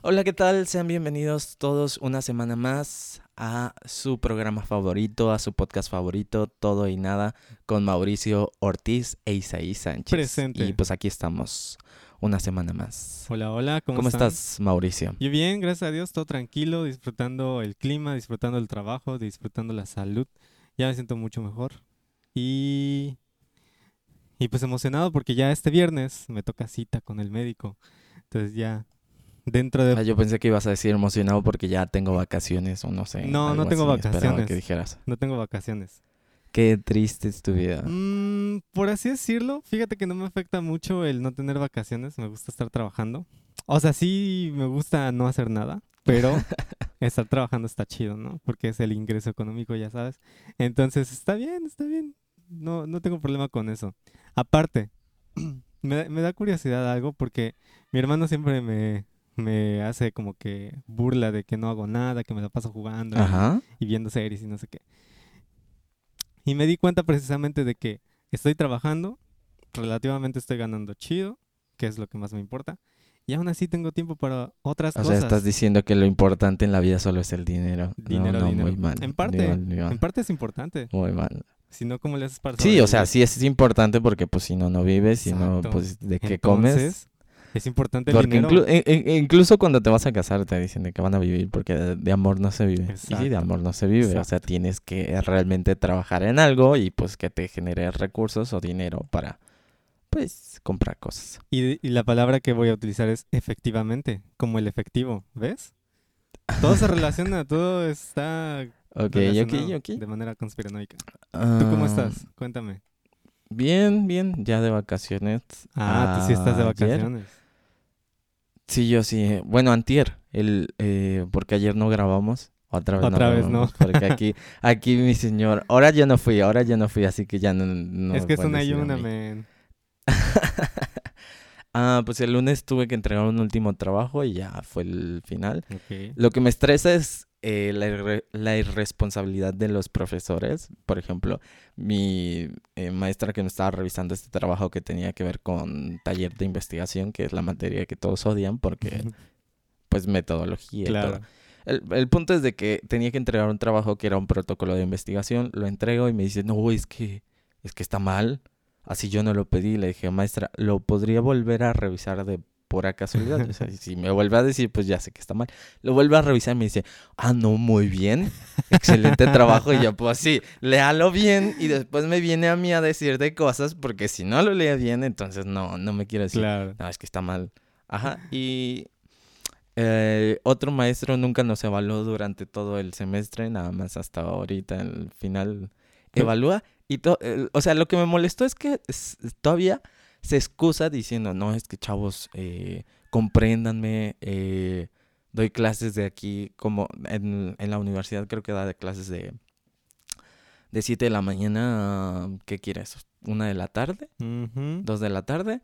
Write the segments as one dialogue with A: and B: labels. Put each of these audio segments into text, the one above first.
A: Hola, ¿qué tal? Sean bienvenidos todos una semana más a su programa favorito, a su podcast favorito, Todo y Nada, con Mauricio Ortiz e Isaí Sánchez.
B: Presente.
A: Y pues aquí estamos una semana más.
B: Hola, hola, ¿cómo,
A: ¿Cómo,
B: están?
A: estás, Mauricio?
B: Yo bien, gracias a Dios, todo tranquilo, disfrutando el clima, disfrutando el trabajo, disfrutando la salud. Ya me siento mucho mejor. Y... Y pues emocionado porque ya este viernes me toca cita con el médico. Entonces ya dentro de...
A: Ah, yo pensé que ibas a decir emocionado porque ya tengo vacaciones o no sé.
B: No, no tengo
A: así,
B: vacaciones.
A: que dijeras.
B: No tengo vacaciones.
A: Qué triste es tu vida.
B: Mm, por así decirlo, fíjate que no me afecta mucho el no tener vacaciones, me gusta estar trabajando. O sea, sí me gusta no hacer nada, pero estar trabajando está chido, ¿no? Porque es el ingreso económico, ya sabes. Entonces, está bien, está bien. No, no tengo problema con eso. Aparte, me da curiosidad algo porque mi hermano siempre me, me hace como que burla de que no hago nada, que me la paso jugando y-
A: Ajá.
B: y viendo series y no sé qué. Y me di cuenta precisamente de que estoy trabajando, relativamente estoy ganando chido, que es lo que más me importa, y aún así tengo tiempo para otras
A: O sea,
B: cosas.
A: estás diciendo que lo importante en la vida solo es el dinero. No,
B: Dinero,
A: no,
B: dinero.
A: muy mal.
B: En
A: Muy
B: parte,
A: mal, muy mal.
B: En parte es importante,
A: Muy mal.
B: si no, ¿cómo le haces para
A: Sí, o sea, sí es importante porque pues si no, no vives, si no, pues de qué comes.
B: Es importante el
A: Porque
B: dinero.
A: inclu- e- e- incluso cuando te vas a casar te dicen de que van a vivir porque de, amor no se vive. Y sí, de
B: Exacto.
A: amor no se vive. O sea,
B: Exacto.
A: tienes que realmente trabajar en algo y pues que te genere recursos o dinero para pues comprar cosas.
B: Y, y la palabra que voy a utilizar es efectivamente, como el efectivo, ¿ves? Todo se relaciona, todo está
A: Ok, ok, ok.
B: de manera conspiranoica. ¿Tú cómo
A: Ah,
B: estás? Cuéntame.
A: Bien, bien, ya de vacaciones.
B: Ah, tú sí estás de
A: Ayer-
B: vacaciones.
A: Sí, yo sí. Bueno, antier, el, eh, porque ayer no grabamos. Otra vez
B: Otra
A: no
B: vez no.
A: Porque aquí, aquí mi señor, ahora ya no fui, ahora ya no fui, así que ya no, no
B: es que es una y una, men.
A: ah, pues el lunes tuve que entregar un último trabajo y ya fue el final. Lo que me estresa es eh, la, irre- la irresponsabilidad de los profesores. Por ejemplo, mi eh, maestra que me estaba revisando este trabajo que tenía que ver con taller de investigación, que es la materia que todos odian porque, pues, metodología y todo. El, el punto es de que tenía que entregar un trabajo que era un protocolo de investigación, lo entrego y me dice, no, es que, es que está mal, así yo no lo pedí. Le dije, maestra, ¿lo podría volver a revisar de pura casualidad? O sea, si me vuelve a decir, pues ya sé que está mal. Lo vuelve a revisar y me dice, ah, no, muy bien, excelente trabajo. Y yo, pues sí, léalo bien y después me viene a mí a decir de cosas, porque si no lo lee bien, entonces no, no me quiero decir,
B: Claro.
A: no, es que está mal. Ajá, y eh, otro maestro nunca nos evaluó durante todo el semestre, nada más hasta ahorita, el final evalúa. Y to- el- o sea, lo que me molestó es que todavía se excusa diciendo, no, es que chavos, eh, compréndanme, eh, doy clases de aquí, como en, en la universidad creo que da de clases de, de 7 de la mañana, ¿qué quieres? ¿Una de la tarde? ¿Dos de la tarde?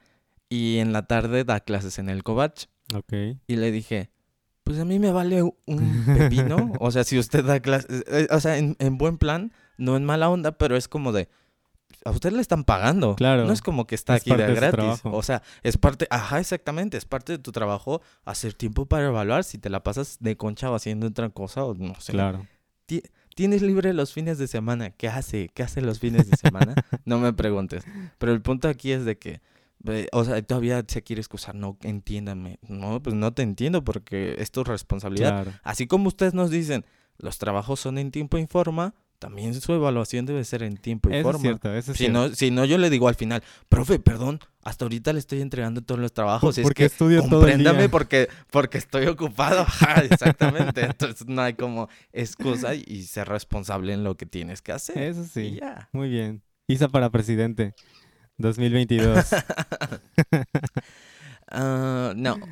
A: Y en la tarde da clases en el Covach.
B: Ok.
A: Y le dije, pues a mí me vale un pepino. o sea, si usted da clases, eh, o sea, en, en buen plan, no en mala onda, pero es como de, a usted le están pagando.
B: Claro.
A: No es como que está
B: Es
A: aquí de gratis. O sea, es parte, ajá, exactamente, es parte de tu trabajo hacer tiempo para evaluar si te la pasas de concha o haciendo otra cosa o no sé.
B: Claro.
A: Tienes libre los fines de semana. ¿Qué hace? ¿Qué hace los fines de semana? no me preguntes. Pero el punto aquí es de que, o sea, todavía se quiere excusar. No, entiéndame. No, pues no te entiendo porque es tu responsabilidad.
B: Claro.
A: Así como ustedes nos dicen, los trabajos son en tiempo y forma, también su evaluación debe ser en tiempo y
B: Eso es
A: forma.
B: cierto, eso es
A: Si
B: cierto.
A: no, si no, yo le digo al final, profe, perdón, hasta ahorita le estoy entregando todos los trabajos. Es
B: Porque
A: que
B: estudio todo el
A: compréndame
B: día.
A: porque, porque estoy ocupado. Exactamente. Entonces no hay como excusa y, ser responsable en lo que tienes que hacer.
B: Eso
A: Y
B: sí.
A: ya.
B: Muy bien. Isa para presidente. 2022.
A: Ah, no.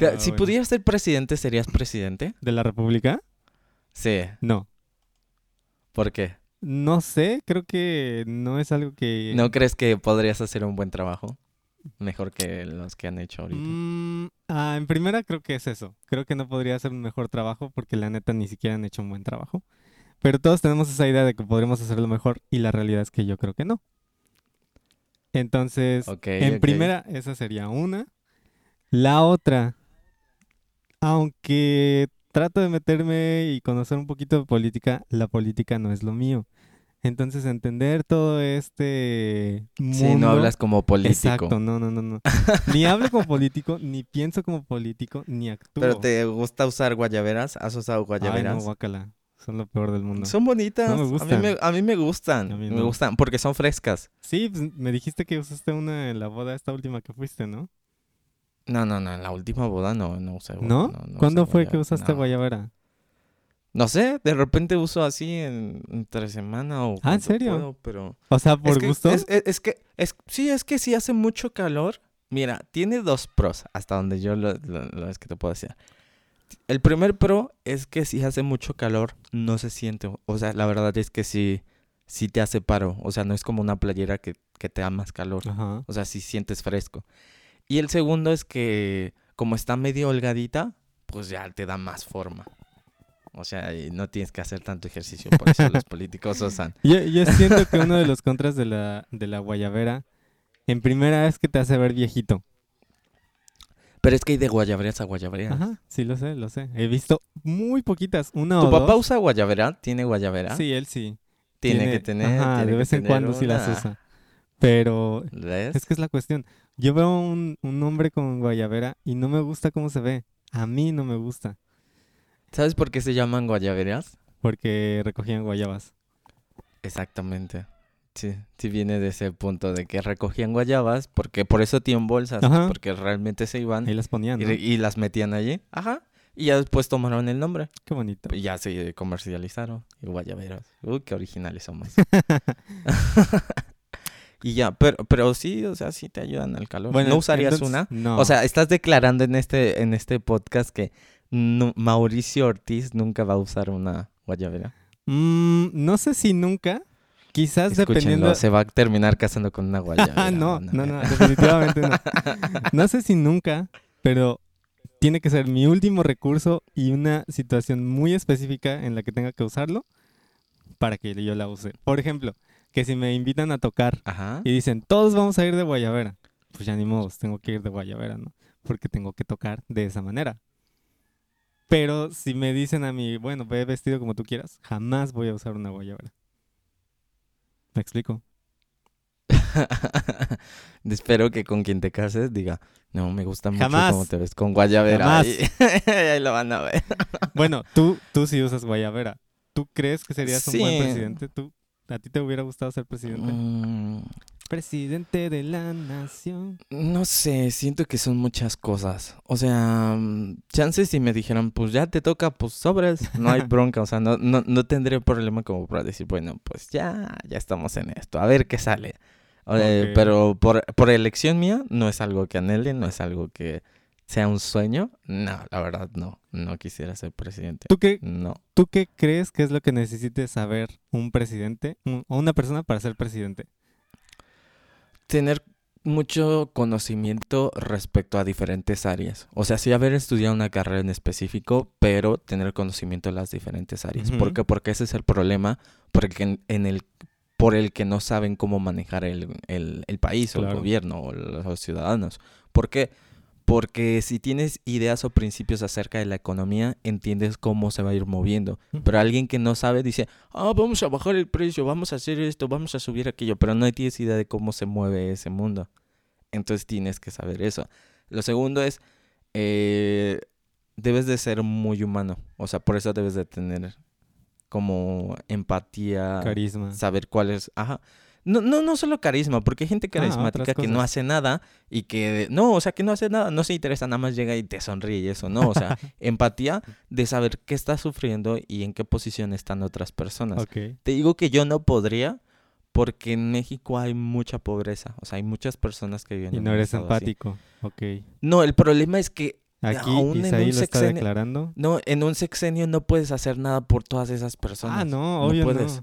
B: Ah,
A: si
B: bueno.
A: pudieras ser presidente, ¿serías presidente?
B: ¿De la República?
A: Sí.
B: No.
A: ¿Por qué?
B: No sé, creo que no es algo que...
A: ¿No crees que podrías hacer un buen trabajo? Mejor que los que han hecho ahorita.
B: Mm, ah, en primera creo que es eso. Creo que no podría hacer un mejor trabajo porque la neta ni siquiera han hecho un buen trabajo. Pero todos tenemos esa idea de que podremos hacerlo mejor y la realidad es que yo creo que no. Entonces, en primera, esa sería una. La otra, aunque trato de meterme y conocer un poquito de política, la política no es lo mío. Entonces, entender todo este mundo...
A: Sí, no hablas como político.
B: Exacto, no, no, no, no. ni hablo como político, ni pienso como político, ni actúo.
A: ¿Pero te gusta usar guayaberas? ¿Has usado
B: Ay,
A: guayaberas?
B: no, guácala. Son lo peor del mundo.
A: Son bonitas.
B: No me
A: A, mí
B: gustan.
A: me, a mí me gustan.
B: A mí
A: Me gustan porque son frescas.
B: Sí, pues, me dijiste que usaste una en la boda esta última que fuiste, ¿no?
A: No, no, no. En la última boda no, no usé gua-
B: ¿No?
A: no
B: ¿Cuándo
A: usé
B: fue que
A: guayaba-
B: usaste
A: no.
B: guayabera?
A: No sé, de repente uso así en, entre semana o
B: Ah, ¿en serio?
A: puedo, pero...
B: O sea, por
A: es que,
B: gusto.
A: Es, es- es que, es, sí, es que si hace mucho calor, mira, tiene dos pros, hasta donde yo lo, lo- lo es que te puedo decir. El primer pro es que si hace mucho calor, no se siente, o sea, la verdad es que sí, sí te hace paro, o sea, no es como una playera que, que te da más calor,
B: Ajá.
A: o sea, sí sientes fresco. Y el segundo es que como está medio holgadita, pues ya te da más forma. O sea, no tienes que hacer tanto ejercicio, por eso los políticos usan.
B: Yo, yo siento que uno de los contras de la, de la guayabera, en primera es que te hace ver viejito.
A: Pero es que hay de guayaberas a guayaberas.
B: Ajá, sí, lo sé, lo sé. He visto muy poquitas, una
A: ¿Tu
B: o
A: papá
B: dos.
A: usa guayabera? ¿Tiene guayabera?
B: Sí, él sí.
A: Tiene, que tener.
B: Ajá,
A: tiene
B: de vez en cuando sí las
A: una.
B: usa. Pero
A: ¿Ves?
B: es que es la cuestión. Yo veo un, un hombre con guayabera y no me gusta cómo se ve. A mí no me gusta.
A: ¿Sabes por qué se llaman guayaberas?
B: Porque recogían guayabas.
A: Exactamente. Sí, sí viene de ese punto de que recogían guayabas, porque por eso tienen bolsas,
B: Ajá.
A: porque realmente se iban
B: Ahí las ponían,
A: y,
B: ¿no?
A: y las metían allí. Ajá. Y ya después tomaron el nombre.
B: Qué bonito.
A: Y ya se comercializaron. Y guayaberas. Uy, qué originales somos. y ya, pero, pero sí, o sea, sí te ayudan al calor. ¿No usarías
B: entonces-
A: una?
B: No.
A: O sea, estás declarando en este, en este podcast que nu- Mauricio Ortiz nunca va a usar una guayabera.
B: Mm, no sé si nunca. Quizás
A: Escúchenlo,
B: dependiendo.
A: se va a terminar casando con una guayabera.
B: Ah, no,
A: van a
B: no,
A: ver.
B: no, definitivamente no. No sé si nunca, pero tiene que ser mi último recurso y una situación muy específica en la que tenga que usarlo para que yo la use. Por ejemplo, que si me invitan a tocar
A: Ajá.
B: y dicen, todos vamos a ir de guayabera, pues ya ni modo, tengo que ir de guayabera, ¿no? Porque tengo que tocar de esa manera. Pero si me dicen a mí, bueno, ve vestido como tú quieras, jamás voy a usar una guayabera. ¿Me explico?
A: Espero que con quien te cases diga, no, me gusta mucho
B: Jamás.
A: cómo te ves con guayabera.
B: Jamás.
A: Y ahí lo van a ver.
B: Bueno, tú, tú sí usas guayabera. ¿Tú crees que serías un buen presidente? ¿Tú, ¿A ti te hubiera gustado ser presidente?
A: Mm,
B: Presidente de la nación.
A: no sé, siento que son muchas cosas. O sea, mm, chances si me dijeran, pues ya te toca, pues sobres, no hay bronca. O sea, no, no, no tendré problema como para decir, bueno, pues ya, ya estamos en esto, a ver qué sale. Eh. Pero por, por elección mía, no es algo que anhele, no es algo que sea un sueño. No, la verdad, no. No quisiera ser presidente.
B: ¿Tú qué,
A: No.
B: ¿Tú qué crees que es lo que necesite saber un presidente un- o una persona para ser presidente?
A: Tener mucho conocimiento respecto a diferentes áreas. O sea, sí haber estudiado una carrera en específico, pero tener conocimiento de las diferentes áreas. ¿Por
B: Ujú.
A: qué? Porque ese es el problema por el que, en, en el, por el que no saben cómo manejar el, el- el país o el gobierno o los, los ciudadanos. ¿Por qué? Porque si tienes ideas o principios acerca de la economía, entiendes cómo se va a ir moviendo. Pero alguien que no sabe dice, ah, vamos a bajar el precio, vamos a hacer esto, vamos a subir aquello, pero no tienes idea de cómo se mueve ese mundo. Entonces tienes que saber eso. Lo segundo es, eh, debes de ser muy humano. O sea, por eso debes de tener como empatía,
B: Carisma.
A: saber cuál es... Ajá. No, no, no solo carisma, porque hay gente carismática
B: otras
A: que no hace nada y que... No, o sea, que no hace nada, no se interesa, nada más llega y te sonríe y eso, ¿no? O sea, empatía de saber qué estás sufriendo y en qué posición están otras personas.
B: Ok.
A: Te digo que yo no podría porque en México hay mucha pobreza. O sea, hay muchas personas que viven
B: Y no eres
A: estado así.
B: empático. Ok.
A: No, el problema es que
B: Aquí
A: Aún en un
B: lo está
A: sexenio-
B: declarando.
A: no, en un sexenio no puedes hacer nada por todas esas personas.
B: Ah, no, obvio no.
A: puedes.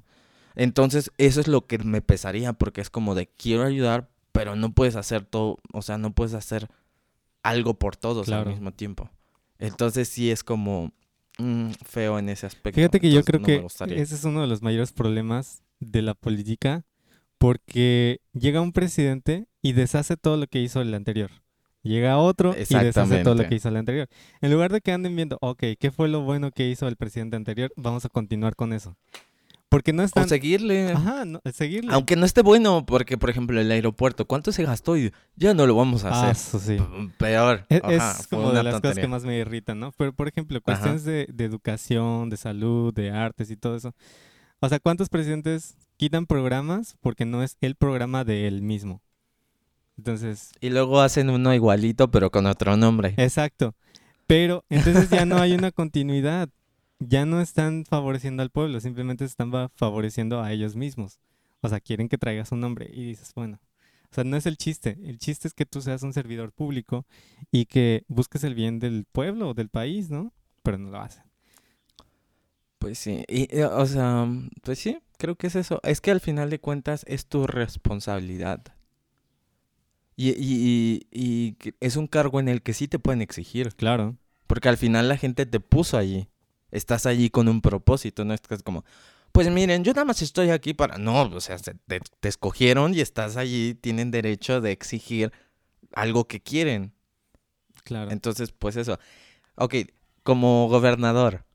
A: Entonces, eso es lo que me pesaría porque es como de quiero ayudar, pero no puedes hacer todo, o sea, no puedes hacer algo por todos
B: Claro.
A: al mismo tiempo. Entonces, sí es como mm, feo en ese aspecto.
B: Fíjate que yo creo
A: no
B: que ese es uno de los mayores problemas de la política porque llega un presidente y deshace todo lo que hizo el anterior. Llega otro y deshace todo lo que hizo el anterior. En lugar de que anden viendo, ok, ¿qué fue lo bueno que hizo el presidente anterior? Vamos a continuar con eso. Porque no
A: O
B: están...
A: seguirle.
B: Ajá, no, seguirle.
A: Aunque no esté bueno, porque por ejemplo el aeropuerto, ¿cuánto se gastó? Y ya no lo vamos a
B: Ah,
A: hacer.
B: eso sí.
A: Peor.
B: Es,
A: Ajá,
B: es como de las cosas que más me irritan, ¿no? Pero, por ejemplo, cuestiones de, de educación, de salud, de artes y todo eso. O sea, ¿cuántos presidentes quitan programas porque no es el programa de él mismo? Entonces,
A: Y luego hacen uno igualito, pero con otro nombre.
B: exacto. Pero entonces ya no hay una continuidad. Ya no están favoreciendo al pueblo, simplemente están favoreciendo a ellos mismos. O sea, quieren que traigas un nombre y dices, bueno, o sea, no es el chiste. El chiste es que tú seas un servidor público y que busques el bien del pueblo o del país, ¿no? Pero no lo hacen.
A: Pues sí, y, eh, o sea, pues sí, creo que es eso. Es que al final de cuentas es tu responsabilidad. Y, y, y, y que es un cargo en el que sí te pueden exigir.
B: Claro.
A: Porque al final la gente te puso allí. Estás allí con un propósito, no es que es como, pues miren, yo nada más estoy aquí para... No, o sea, se- te, te escogieron y estás allí, tienen derecho de exigir algo que quieren.
B: Claro.
A: Entonces, pues eso. Ok, como gobernador,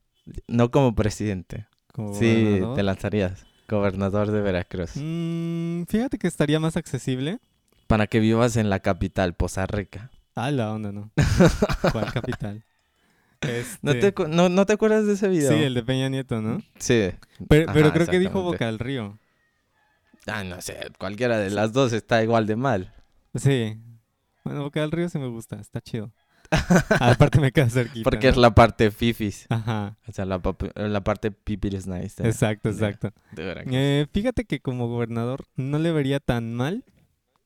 A: no como presidente.
B: Como
A: Sí,
B: gobernador.
A: te lanzarías. Gobernador de Veracruz.
B: Mm, fíjate que estaría más accesible.
A: Para que vivas en la capital, Poza Rica.
B: Ah, la onda, ¿no? ¿Cuál capital?
A: ¿No, te,
B: Este,
A: no, ¿No te acuerdas de ese video?
B: Sí, el de Peña Nieto, ¿no?
A: Sí.
B: Pero, pero
A: Ajá,
B: creo que dijo. Boca del Río.
A: Ah, no sé, cualquiera de las dos está igual de mal.
B: Sí. Bueno, Boca del Río sí me gusta, está chido. Aparte me queda cerquita.
A: Porque es la parte fifis.
B: Ajá,
A: O sea, la, la parte pipiris nice.
B: exacto,
A: de-
B: exacto.
A: de Veracruz.
B: Eh, fíjate que como gobernador no le vería tan mal.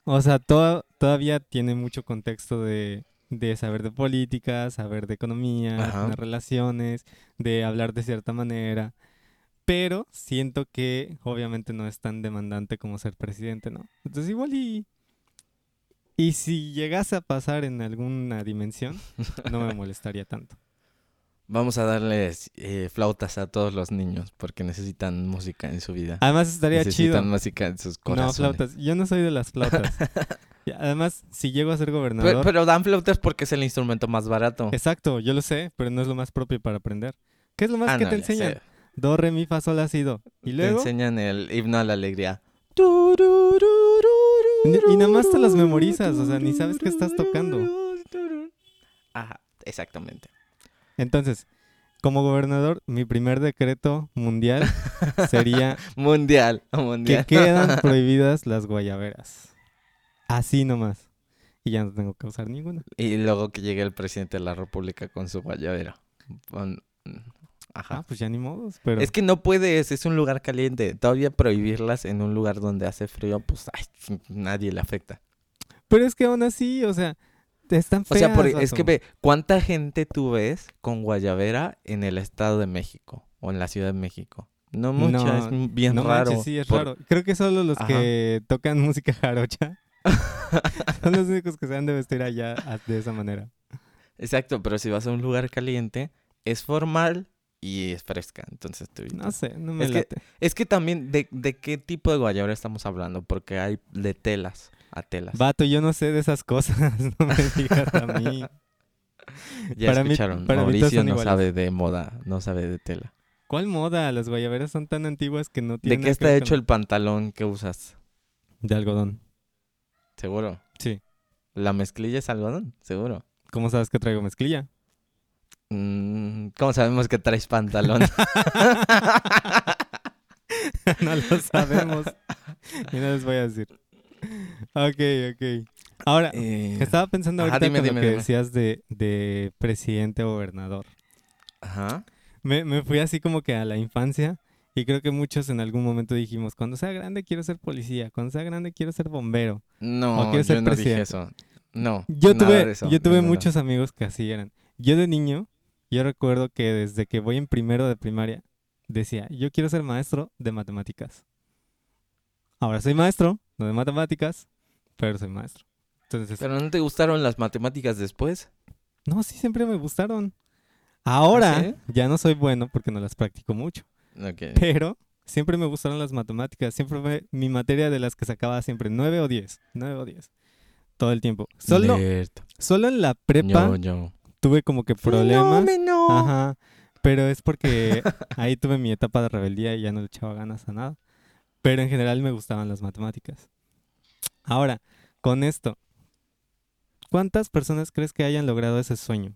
B: O sea, toda- todavía tiene mucho contexto de, de saber de política, saber de economía,
A: Ajá.
B: de relaciones, de hablar de cierta manera. Pero siento que obviamente no es tan demandante como ser presidente, ¿no? Entonces igual y... Y si llegase a pasar en alguna dimensión, no me molestaría tanto.
A: Vamos a darles eh, flautas a todos los niños porque necesitan música en su vida.
B: Además estaría chido.
A: necesitan música en sus
B: No,
A: corazones.
B: flautas. Yo no soy de las flautas. Además, si llego a ser gobernador...
A: pero dan flautas porque es el instrumento más barato.
B: Exacto, yo lo sé, pero no es lo más propio para aprender. ¿Qué es lo más
A: Ah,
B: que
A: no,
B: te
A: ya sé.
B: enseñan? Do, re, mi, fa, sol, la, si, do. Y
A: Te
B: luego...
A: enseñan el himno a la alegría.
B: Y- y nada más te las memorizas, o sea, ni sabes qué estás tocando.
A: Ajá, exactamente.
B: Entonces, como gobernador, mi primer decreto mundial sería
A: Mundial,
B: que
A: mundial.
B: quedan prohibidas las guayaberas. Así nomás. Y ya no tengo que usar ninguna.
A: Y luego que llegue el presidente de la República con su guayabera.
B: Ah,
A: Ajá.
B: pues ya ni modos, pero...
A: Es que no puedes, es un lugar caliente. Todavía prohibirlas en un lugar donde hace frío, pues ay, nadie le afecta.
B: Pero es que aún así, o sea, están
A: O sea,
B: feas,
A: por- es que ve, ¿cuánta gente tú ves con guayabera en el Estado de México o en la Ciudad de México? No mucha,
B: No,
A: es bien
B: no
A: raro.
B: manches, sí, es
A: Por-
B: raro. Creo que solo los
A: Ajá.
B: que tocan música jarocha son los únicos que se han de vestir allá de esa manera.
A: Exacto, pero si vas a un lugar caliente, es formal y es fresca. Entonces tú
B: No sé, no me
A: Es que-
B: late.
A: Es que también, de, ¿de qué tipo de guayabera estamos hablando? Porque hay de telas a telas.
B: Vato, yo no sé de esas cosas, no me digas a mí.
A: ya
B: para
A: escucharon,
B: mí
A: Mauricio no
B: iguales.
A: sabe de moda, no sabe de tela.
B: ¿Cuál moda? Las guayaberas son tan antiguas que no
A: ¿De
B: tienen
A: qué
B: nada que
A: está hecho
B: con-
A: el pantalón que usas?
B: De algodón.
A: ¿Seguro?
B: Sí.
A: ¿La mezclilla es algodón? ¿Seguro?
B: ¿Cómo sabes que traigo mezclilla?
A: Mm, ¿Cómo sabemos que traes pantalón?
B: no lo sabemos. y no les voy a decir. Ok, ok. Ahora,
A: Eh,
B: estaba pensando
A: Ajá,
B: ahorita
A: dime,
B: con
A: dime,
B: lo que
A: dime.
B: decías de, de presidente o gobernador.
A: Ajá.
B: Me, me fui así como que a la infancia y creo que muchos en algún momento dijimos, cuando sea grande quiero ser policía, cuando sea grande quiero ser bombero.
A: No,
B: quieres
A: yo
B: ser
A: no dije eso. No,
B: Yo tuve,
A: eso,
B: yo tuve muchos amigos que así eran. Yo de niño, yo recuerdo que desde que voy en primero de primaria, decía, yo quiero ser maestro de matemáticas. Ahora soy maestro, no de matemáticas, pero soy maestro. Entonces,
A: ¿Pero no te gustaron las matemáticas después?
B: no, sí, siempre me gustaron. Ahora
A: ¿Ah, sí?
B: ya no soy bueno porque no las practico mucho.
A: Ok.
B: Pero siempre me gustaron las matemáticas. Siempre fue mi materia de las que sacaba siempre 9 o 10. 9 o 10. todo el tiempo. Solo, solo en la prepa
A: Yo, yo.
B: tuve como que problemas.
A: Fenómeno.
B: Ajá. Pero es porque ahí tuve mi etapa de rebeldía y ya no le echaba ganas a nada. Pero en general me gustaban las matemáticas. Ahora, con esto, ¿cuántas personas crees que hayan logrado ese sueño?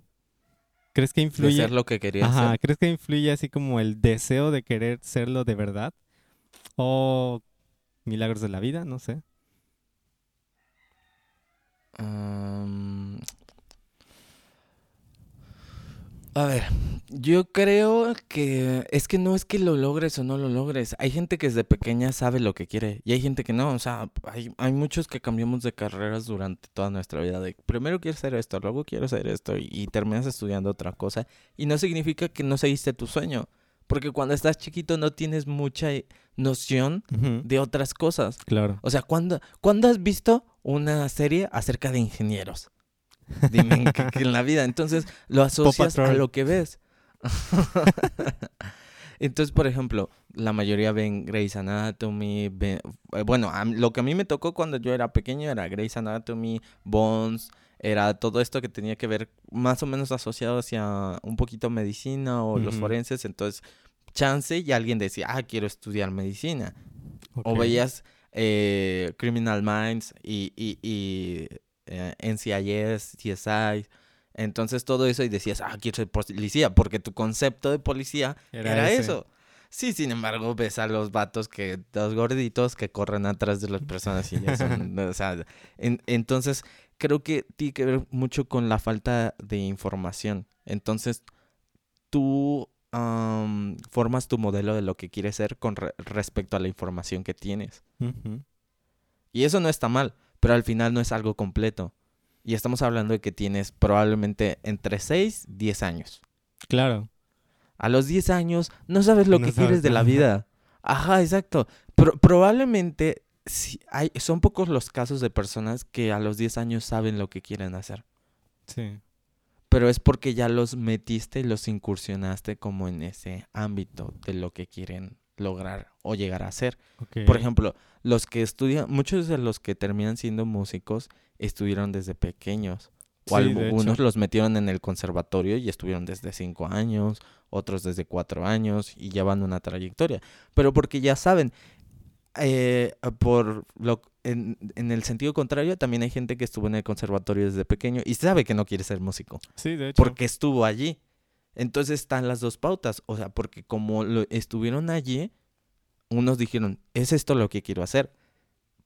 B: ¿Crees que
A: De
B: influye?
A: ser lo que quería
B: Ajá,
A: ser.
B: ¿crees que influye así como el deseo de querer serlo de verdad? O milagros de la vida, no sé.
A: A ver, yo creo que es que no es que lo logres o no lo logres. Hay gente que desde pequeña sabe lo que quiere y hay gente que no. O sea, hay, hay muchos que cambiamos de carreras durante toda nuestra vida. De primero quiero hacer esto, luego quiero hacer esto y, y terminas estudiando otra cosa. Y no significa que no seguiste tu sueño. Porque cuando estás chiquito no tienes mucha noción de otras cosas.
B: Claro.
A: O sea, ¿cuándo, ¿cuándo has visto una serie acerca de ingenieros? Dime en, qué en la vida. Entonces lo asocias a lo que ves. Entonces, por ejemplo, la mayoría ven Grey's Anatomy. ven- eh, bueno, a lo que a mí me tocó cuando yo era pequeño era Grey's Anatomy, Bones, era todo esto que tenía que ver más o menos asociado hacia un poquito medicina o los forenses. Entonces, chance y alguien decía, ah, quiero estudiar medicina. O veías eh, Criminal Minds y, y, y eh, NCIS, CSI. Entonces todo eso y decías, ah, quiero ser policía, porque tu concepto de policía
B: Era
A: eso. Sí, sin embargo, ves a los vatos que, los gorditos que corren atrás de las personas y ya son, o sea, en- entonces creo que tiene que ver mucho con la falta de información. Entonces, tú am, formas tu modelo de lo que quieres ser con re- respecto a la información que tienes. Y eso no está mal, pero al final no es algo completo. Y estamos hablando de que tienes probablemente entre 6 y 10 años.
B: Claro.
A: A los 10 años no sabes lo
B: No
A: que
B: sabes
A: quieres de la vida. Ajá, exacto. Pro- probablemente sí, hay, son pocos los casos de personas que a los 10 años saben lo que quieren hacer.
B: Sí.
A: Pero es porque ya los metiste y los incursionaste como en ese ámbito de lo que quieren lograr o llegar a
B: ok.
A: Por ejemplo, los que estudian, muchos de los que terminan siendo músicos estuvieron desde pequeños. O
B: Sí,
A: algunos los metieron en el conservatorio y estuvieron desde cinco años, otros desde cuatro años y llevan una trayectoria. Pero porque ya saben, eh, por lo, en, en el sentido contrario, también hay gente que estuvo en el conservatorio desde pequeño y sabe que no quiere ser músico
B: Sí, de hecho.
A: porque estuvo allí. Entonces están las dos pautas. O sea, porque como lo estuvieron allí, unos dijeron, es esto lo que quiero hacer.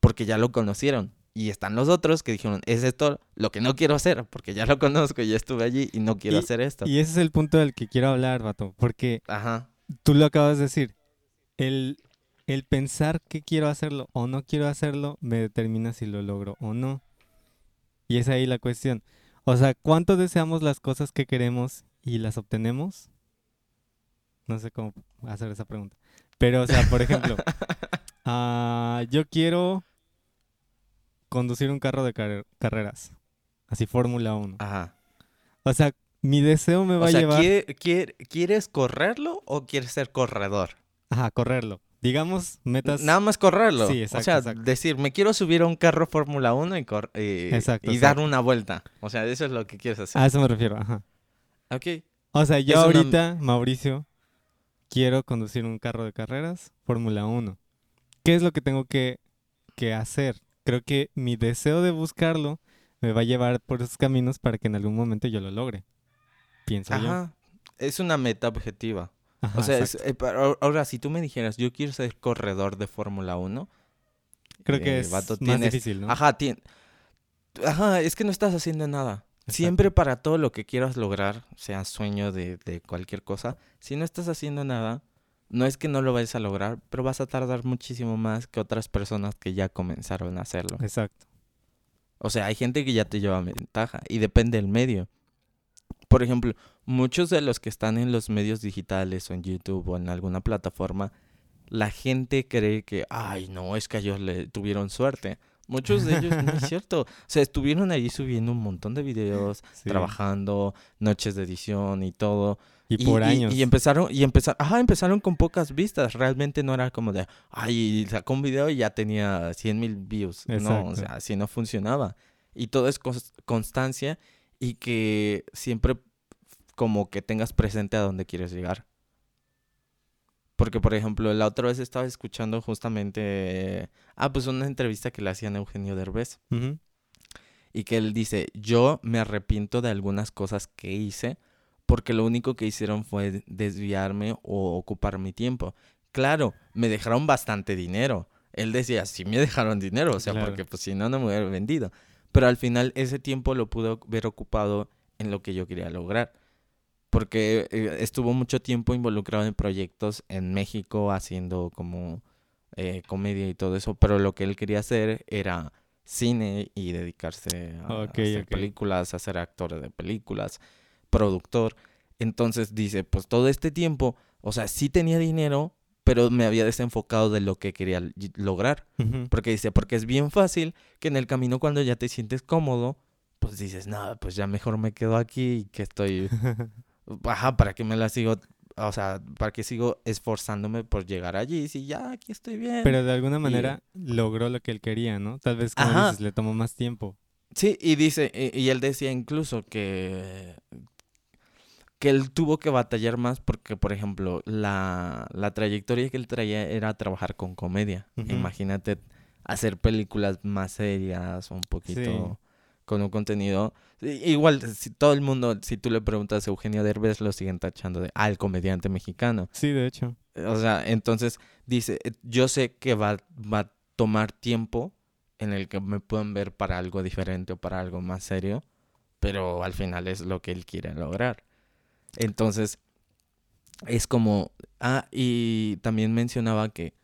A: Porque ya lo conocieron. Y están los otros que dijeron, es esto lo que no quiero hacer. Porque ya lo conozco, ya estuve allí y no quiero
B: Y-
A: hacer esto.
B: Y ese es el punto del que quiero hablar, vato. Porque
A: Ajá.
B: tú lo acabas de decir. El, el pensar que quiero hacerlo o no quiero hacerlo me determina si lo logro o no. Y es ahí la cuestión. O sea, ¿cuánto deseamos las cosas que queremos y las obtenemos? No sé cómo hacer esa pregunta. Pero, o sea, por ejemplo, ah, yo quiero conducir un carro de carre- carreras. Así Fórmula 1.
A: Ajá.
B: O sea, mi deseo me va
A: O sea,
B: a llevar
A: ¿quiere- quiere- ¿quieres correrlo o quieres ser corredor?
B: a correrlo. Digamos, metas.
A: Nada más correrlo.
B: Sí,
A: o
B: exacto,
A: sea,
B: exacto.
A: decir, me quiero subir a un carro Fórmula 1 y, cor- y-
B: Exacto,
A: y dar una vuelta. O sea, eso es lo que quieres hacer.
B: A eso me refiero, ajá.
A: Ok.
B: O sea, yo
A: Es una-
B: ahorita, Mauricio, quiero conducir un carro de carreras, Fórmula 1. ¿Qué es lo que tengo que, que hacer? Creo que mi deseo de buscarlo me va a llevar por esos caminos para que en algún momento yo lo logre. Pienso yo.
A: Ajá. Es una meta objetiva.
B: Ajá,
A: O sea, es- eh, ahora- si tú me dijeras, yo quiero ser corredor de Fórmula 1.
B: Creo que
A: eh,
B: es
A: vato,
B: más
A: tienes-
B: difícil, ¿no?
A: Ajá, tien- Ajá, es que no estás haciendo nada. Siempre para todo lo que quieras lograr, sea sueño de, de cualquier cosa, si no estás haciendo nada, no es que no lo vayas a lograr, pero vas a tardar muchísimo más que otras personas que ya comenzaron a hacerlo.
B: Exacto.
A: O sea, hay gente que ya te lleva ventaja y depende del medio. Por ejemplo, muchos de los que están en los medios digitales o en YouTube o en alguna plataforma, la gente cree que, ay, no, es que ellos le tuvieron suerte. Muchos de ellos no es cierto. O sea, estuvieron ahí subiendo un montón de videos,
B: Sí.
A: trabajando, noches de edición y todo.
B: Y por años.
A: Y, empezaron, y empezaron, ajá, empezaron con pocas vistas. Realmente no era como de, ay, sacó un video y ya tenía 100 mil views. No, o
B: Exacto.
A: sea, así no funcionaba. Y todo es constancia y que siempre como que tengas presente a dónde quieres llegar. Porque, por ejemplo, la otra vez estaba escuchando justamente, ah, pues una entrevista que le hacían a Eugenio Derbez. Y que él dice, yo me arrepiento de algunas cosas que hice porque lo único que hicieron fue desviarme o ocupar mi tiempo. Claro, me dejaron bastante dinero. Él decía, sí me dejaron dinero, o sea, porque pues si no, no me hubiera vendido. Pero al final ese tiempo lo pude haber ocupado en lo que yo quería lograr porque eh, estuvo mucho tiempo involucrado en proyectos en México haciendo como eh, comedia y todo eso, pero lo que él quería hacer era cine y dedicarse a, hacer películas, a ser actor de películas, productor. Entonces dice, pues todo este tiempo, o sea, sí tenía dinero, pero me había desenfocado de lo que quería lograr. Porque dice, porque es bien fácil que en el camino cuando ya te sientes cómodo, pues dices, nada, pues ya mejor me quedo aquí y que estoy Ajá, ¿para qué me la sigo? O sea, ¿para qué sigo esforzándome por llegar allí? Si ya aquí estoy bien.
B: Pero de alguna manera logró lo que él quería, ¿no? Tal vez, como dices, le tomó más tiempo.
A: Sí, y dice, y, él decía incluso que, que él tuvo que batallar más porque, por ejemplo, la, la trayectoria que él traía era trabajar con comedia. Imagínate hacer películas más serias, un poquito con un contenido. Igual, si todo el mundo, si tú le preguntas a Eugenio Derbez, lo siguen tachando de al comediante mexicano.
B: Sí, de hecho.
A: O sea, entonces dice, eh, yo sé que va, va a tomar tiempo en el que me puedan ver para algo diferente o para algo más serio, pero al final es lo que él quiere lograr. Entonces, es como, ah, y también mencionaba que,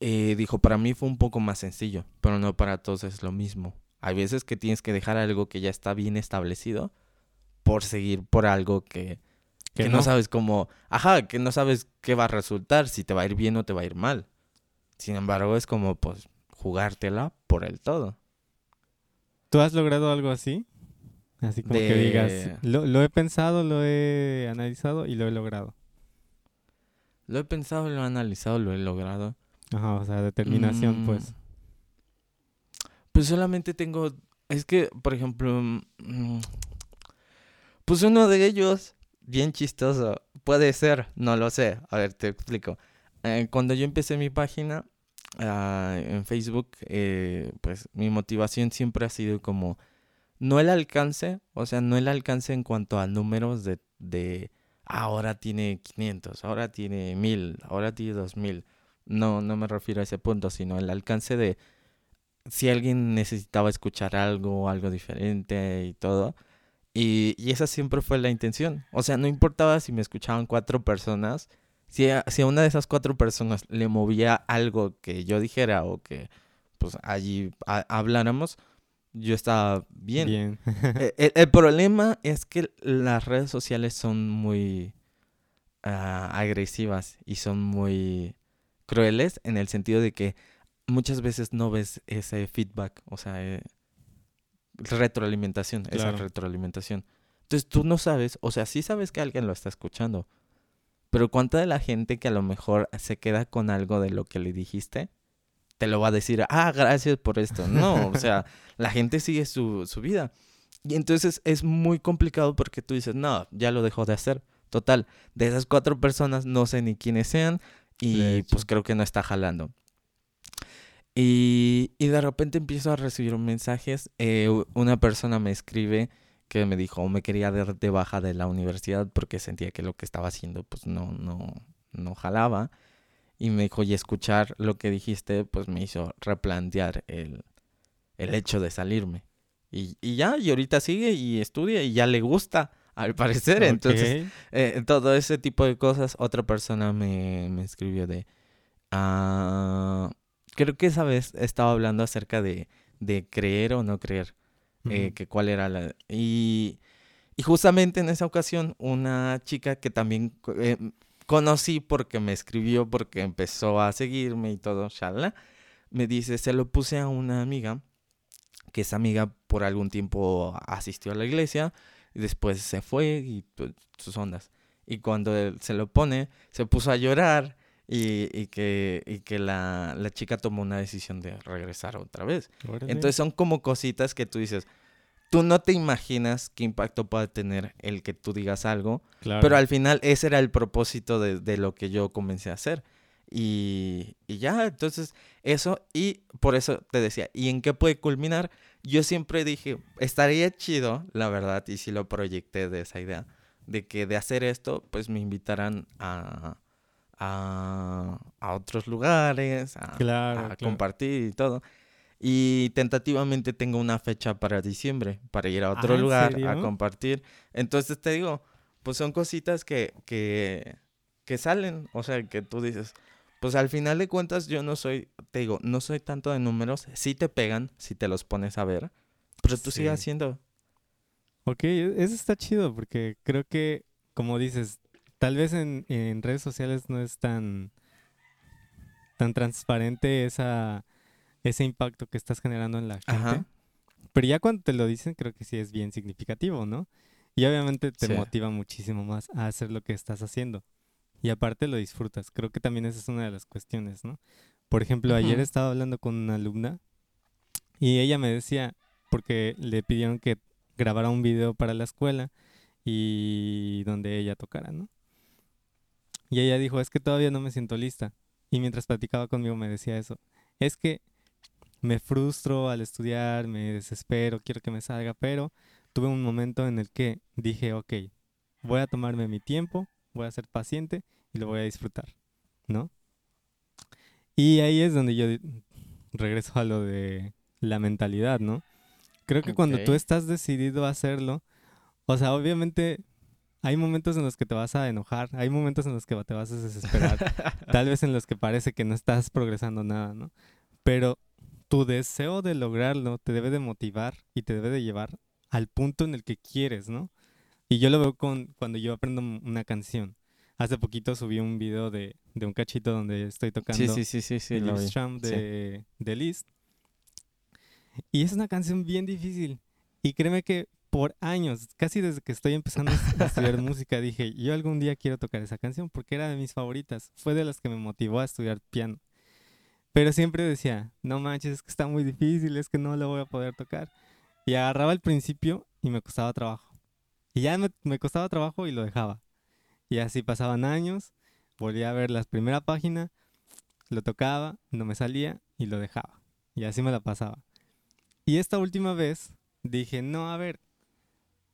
A: eh, dijo, para mí fue un poco más sencillo, pero no para todos es lo mismo. Hay veces que tienes que dejar algo que ya está bien establecido por seguir por algo que, que, no. sabes cómo, ajá, que no sabes qué va a resultar, si te va a ir bien o te va a ir mal. Sin embargo, es como pues jugártela por el todo.
B: ¿Tú has logrado algo así? Así como que digas, lo, he pensado, lo he analizado y lo he logrado.
A: Lo he pensado, lo he analizado, lo he logrado.
B: Ajá, o sea, determinación. Mm.
A: Pues solamente tengo. Es que, por ejemplo. Mm, pues uno de ellos, bien chistoso. Puede ser, no lo sé. A ver, te explico. Eh, cuando yo empecé mi página ah, en Facebook, eh, pues mi motivación siempre ha sido como. No el alcance, o sea, no el alcance en cuanto a números de. de ahora tiene 500, ahora tiene 1000, ahora tiene 2000. No, no me refiero a ese punto, sino el alcance de si alguien necesitaba escuchar algo, algo diferente y todo. Y, esa siempre fue la intención. O sea, no importaba si me escuchaban cuatro personas, si a, si a una de esas cuatro personas le movía algo que yo dijera o que pues allí habláramos, yo estaba bien. E, el, problema es que las redes sociales son muy ah, agresivas y son muy crueles en el sentido de que muchas veces no ves ese feedback, o sea, eh, retroalimentación, esa retroalimentación. Entonces tú no sabes, o sea, sí sabes que alguien lo está escuchando, pero cuánta de la gente que a lo mejor se queda con algo de lo que le dijiste, te lo va a decir, ah, gracias por esto. No, o sea, la gente sigue su, su vida. Y entonces es muy complicado porque tú dices, no, ya lo dejó de hacer. Total, de esas cuatro personas no sé ni quiénes sean y pues creo que no está jalando. Y, de repente empiezo a recibir mensajes. Eh, una persona me escribe que me dijo, me quería dar de baja de la universidad porque sentía que lo que estaba haciendo pues no, no, no jalaba. Y me dijo, y escuchar lo que dijiste pues me hizo replantear el, el hecho de salirme. Y, y, ya, y ahorita sigue y estudia y ya le gusta, al parecer. Entonces, eh, todo ese tipo de cosas. Otra persona me, me escribió de... ah creo que esa vez estaba hablando acerca de, de creer o no creer, eh, que cuál era la... Y, y, justamente en esa ocasión, una chica que también eh, conocí porque me escribió, porque empezó a seguirme y todo, shala, me dice, se lo puse a una amiga, que esa amiga por algún tiempo asistió a la iglesia, y después se fue y pues, sus ondas. Y cuando se lo pone, se puso a llorar y, y que, y que la, la chica tomó una decisión de regresar otra vez.
B: Órale.
A: Entonces son como cositas que tú dices, tú no te imaginas qué impacto puede tener el que tú digas algo,
B: Claro.
A: pero al final ese era el propósito de, de lo que yo comencé a hacer. Y, y ya, entonces eso, y por eso te decía, ¿y en qué puede culminar? Yo siempre dije, estaría chido, la verdad, y sí lo proyecté de esa idea, de que de hacer esto, pues me invitaran a, a, a otros lugares, a,
B: Claro,
A: a
B: claro.
A: compartir y todo. Y tentativamente tengo una fecha para diciembre, para ir a otro
B: Ah, ¿en
A: lugar, a
B: serio?
A: compartir. Entonces te digo, pues son cositas que, que, que salen, o sea, que tú dices, pues al final de cuentas yo no soy, te digo, no soy tanto de números, sí te pegan si te los pones a ver, pero tú
B: Sí.
A: sigues haciendo.
B: Ok, e- eso está chido porque creo que, como dices, tal vez en, en redes sociales no es tan, tan transparente esa, ese impacto que estás generando en la gente.
A: Ajá.
B: Pero ya cuando te lo dicen, creo que sí es bien significativo, ¿no? Y obviamente te
A: Sí.
B: motiva muchísimo más a hacer lo que estás haciendo. Y aparte lo disfrutas. Creo que también esa es una de las cuestiones, ¿no? Por ejemplo, ayer estaba hablando con una alumna y ella me decía, porque le pidieron que grabara un video para la escuela y donde ella tocara, ¿no? Y ella dijo, es que todavía no me siento lista. Y mientras platicaba conmigo me decía eso. Es que me frustro al estudiar, me desespero, quiero que me salga, pero tuve un momento en el que dije, ok, voy a tomarme mi tiempo, voy a ser paciente y lo voy a disfrutar, ¿no? Y ahí es donde yo regreso a lo de la mentalidad, ¿no? Creo que cuando tú estás decidido a hacerlo, o sea, obviamente hay momentos en los que te vas a enojar, hay momentos en los que te vas a desesperar, tal vez en los que parece que no estás progresando nada, ¿no? Pero tu deseo de lograrlo te debe de motivar y te debe de llevar al punto en el que quieres, ¿no? Y yo lo veo con cuando yo aprendo una canción. Hace poquito subí un video de, de un cachito donde estoy tocando
A: Sí, sí, sí, sí, sí,
B: el. Liebestram
A: Sí.
B: de, de Liszt. Y es una canción bien difícil. Y créeme que por años, casi desde que estoy empezando a es- a estudiar música, dije, yo algún día quiero tocar esa canción porque era de mis favoritas. Fue de las que me motivó a estudiar piano. Pero siempre decía, no manches, es que está muy difícil, es que no lo voy a poder tocar. Y agarraba al principio y me costaba trabajo. Y ya me, me costaba trabajo y lo dejaba. Y así pasaban años, volvía a ver la primera página, lo tocaba, no me salía y lo dejaba. Y así me la pasaba. Y esta última vez dije, no, a ver,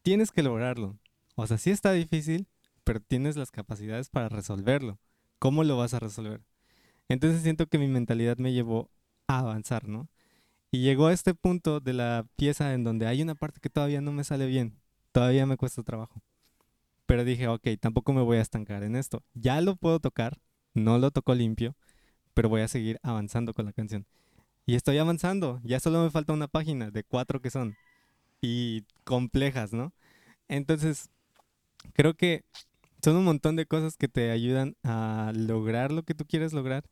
B: tienes que lograrlo. O sea, sí está difícil, pero tienes las capacidades para resolverlo. ¿Cómo lo vas a resolver? Entonces siento que mi mentalidad me llevó a avanzar, ¿no? Y llegó a este punto de la pieza en donde hay una parte que todavía no me sale bien, todavía me cuesta trabajo. Pero dije, ok, tampoco me voy a estancar en esto. Ya lo puedo tocar, no lo toco limpio, pero voy a seguir avanzando con la canción. Y estoy avanzando, ya solo me falta una página de cuatro que son. Y complejas, ¿no? Entonces, creo que son un montón de cosas que te ayudan a lograr lo que tú quieres lograr,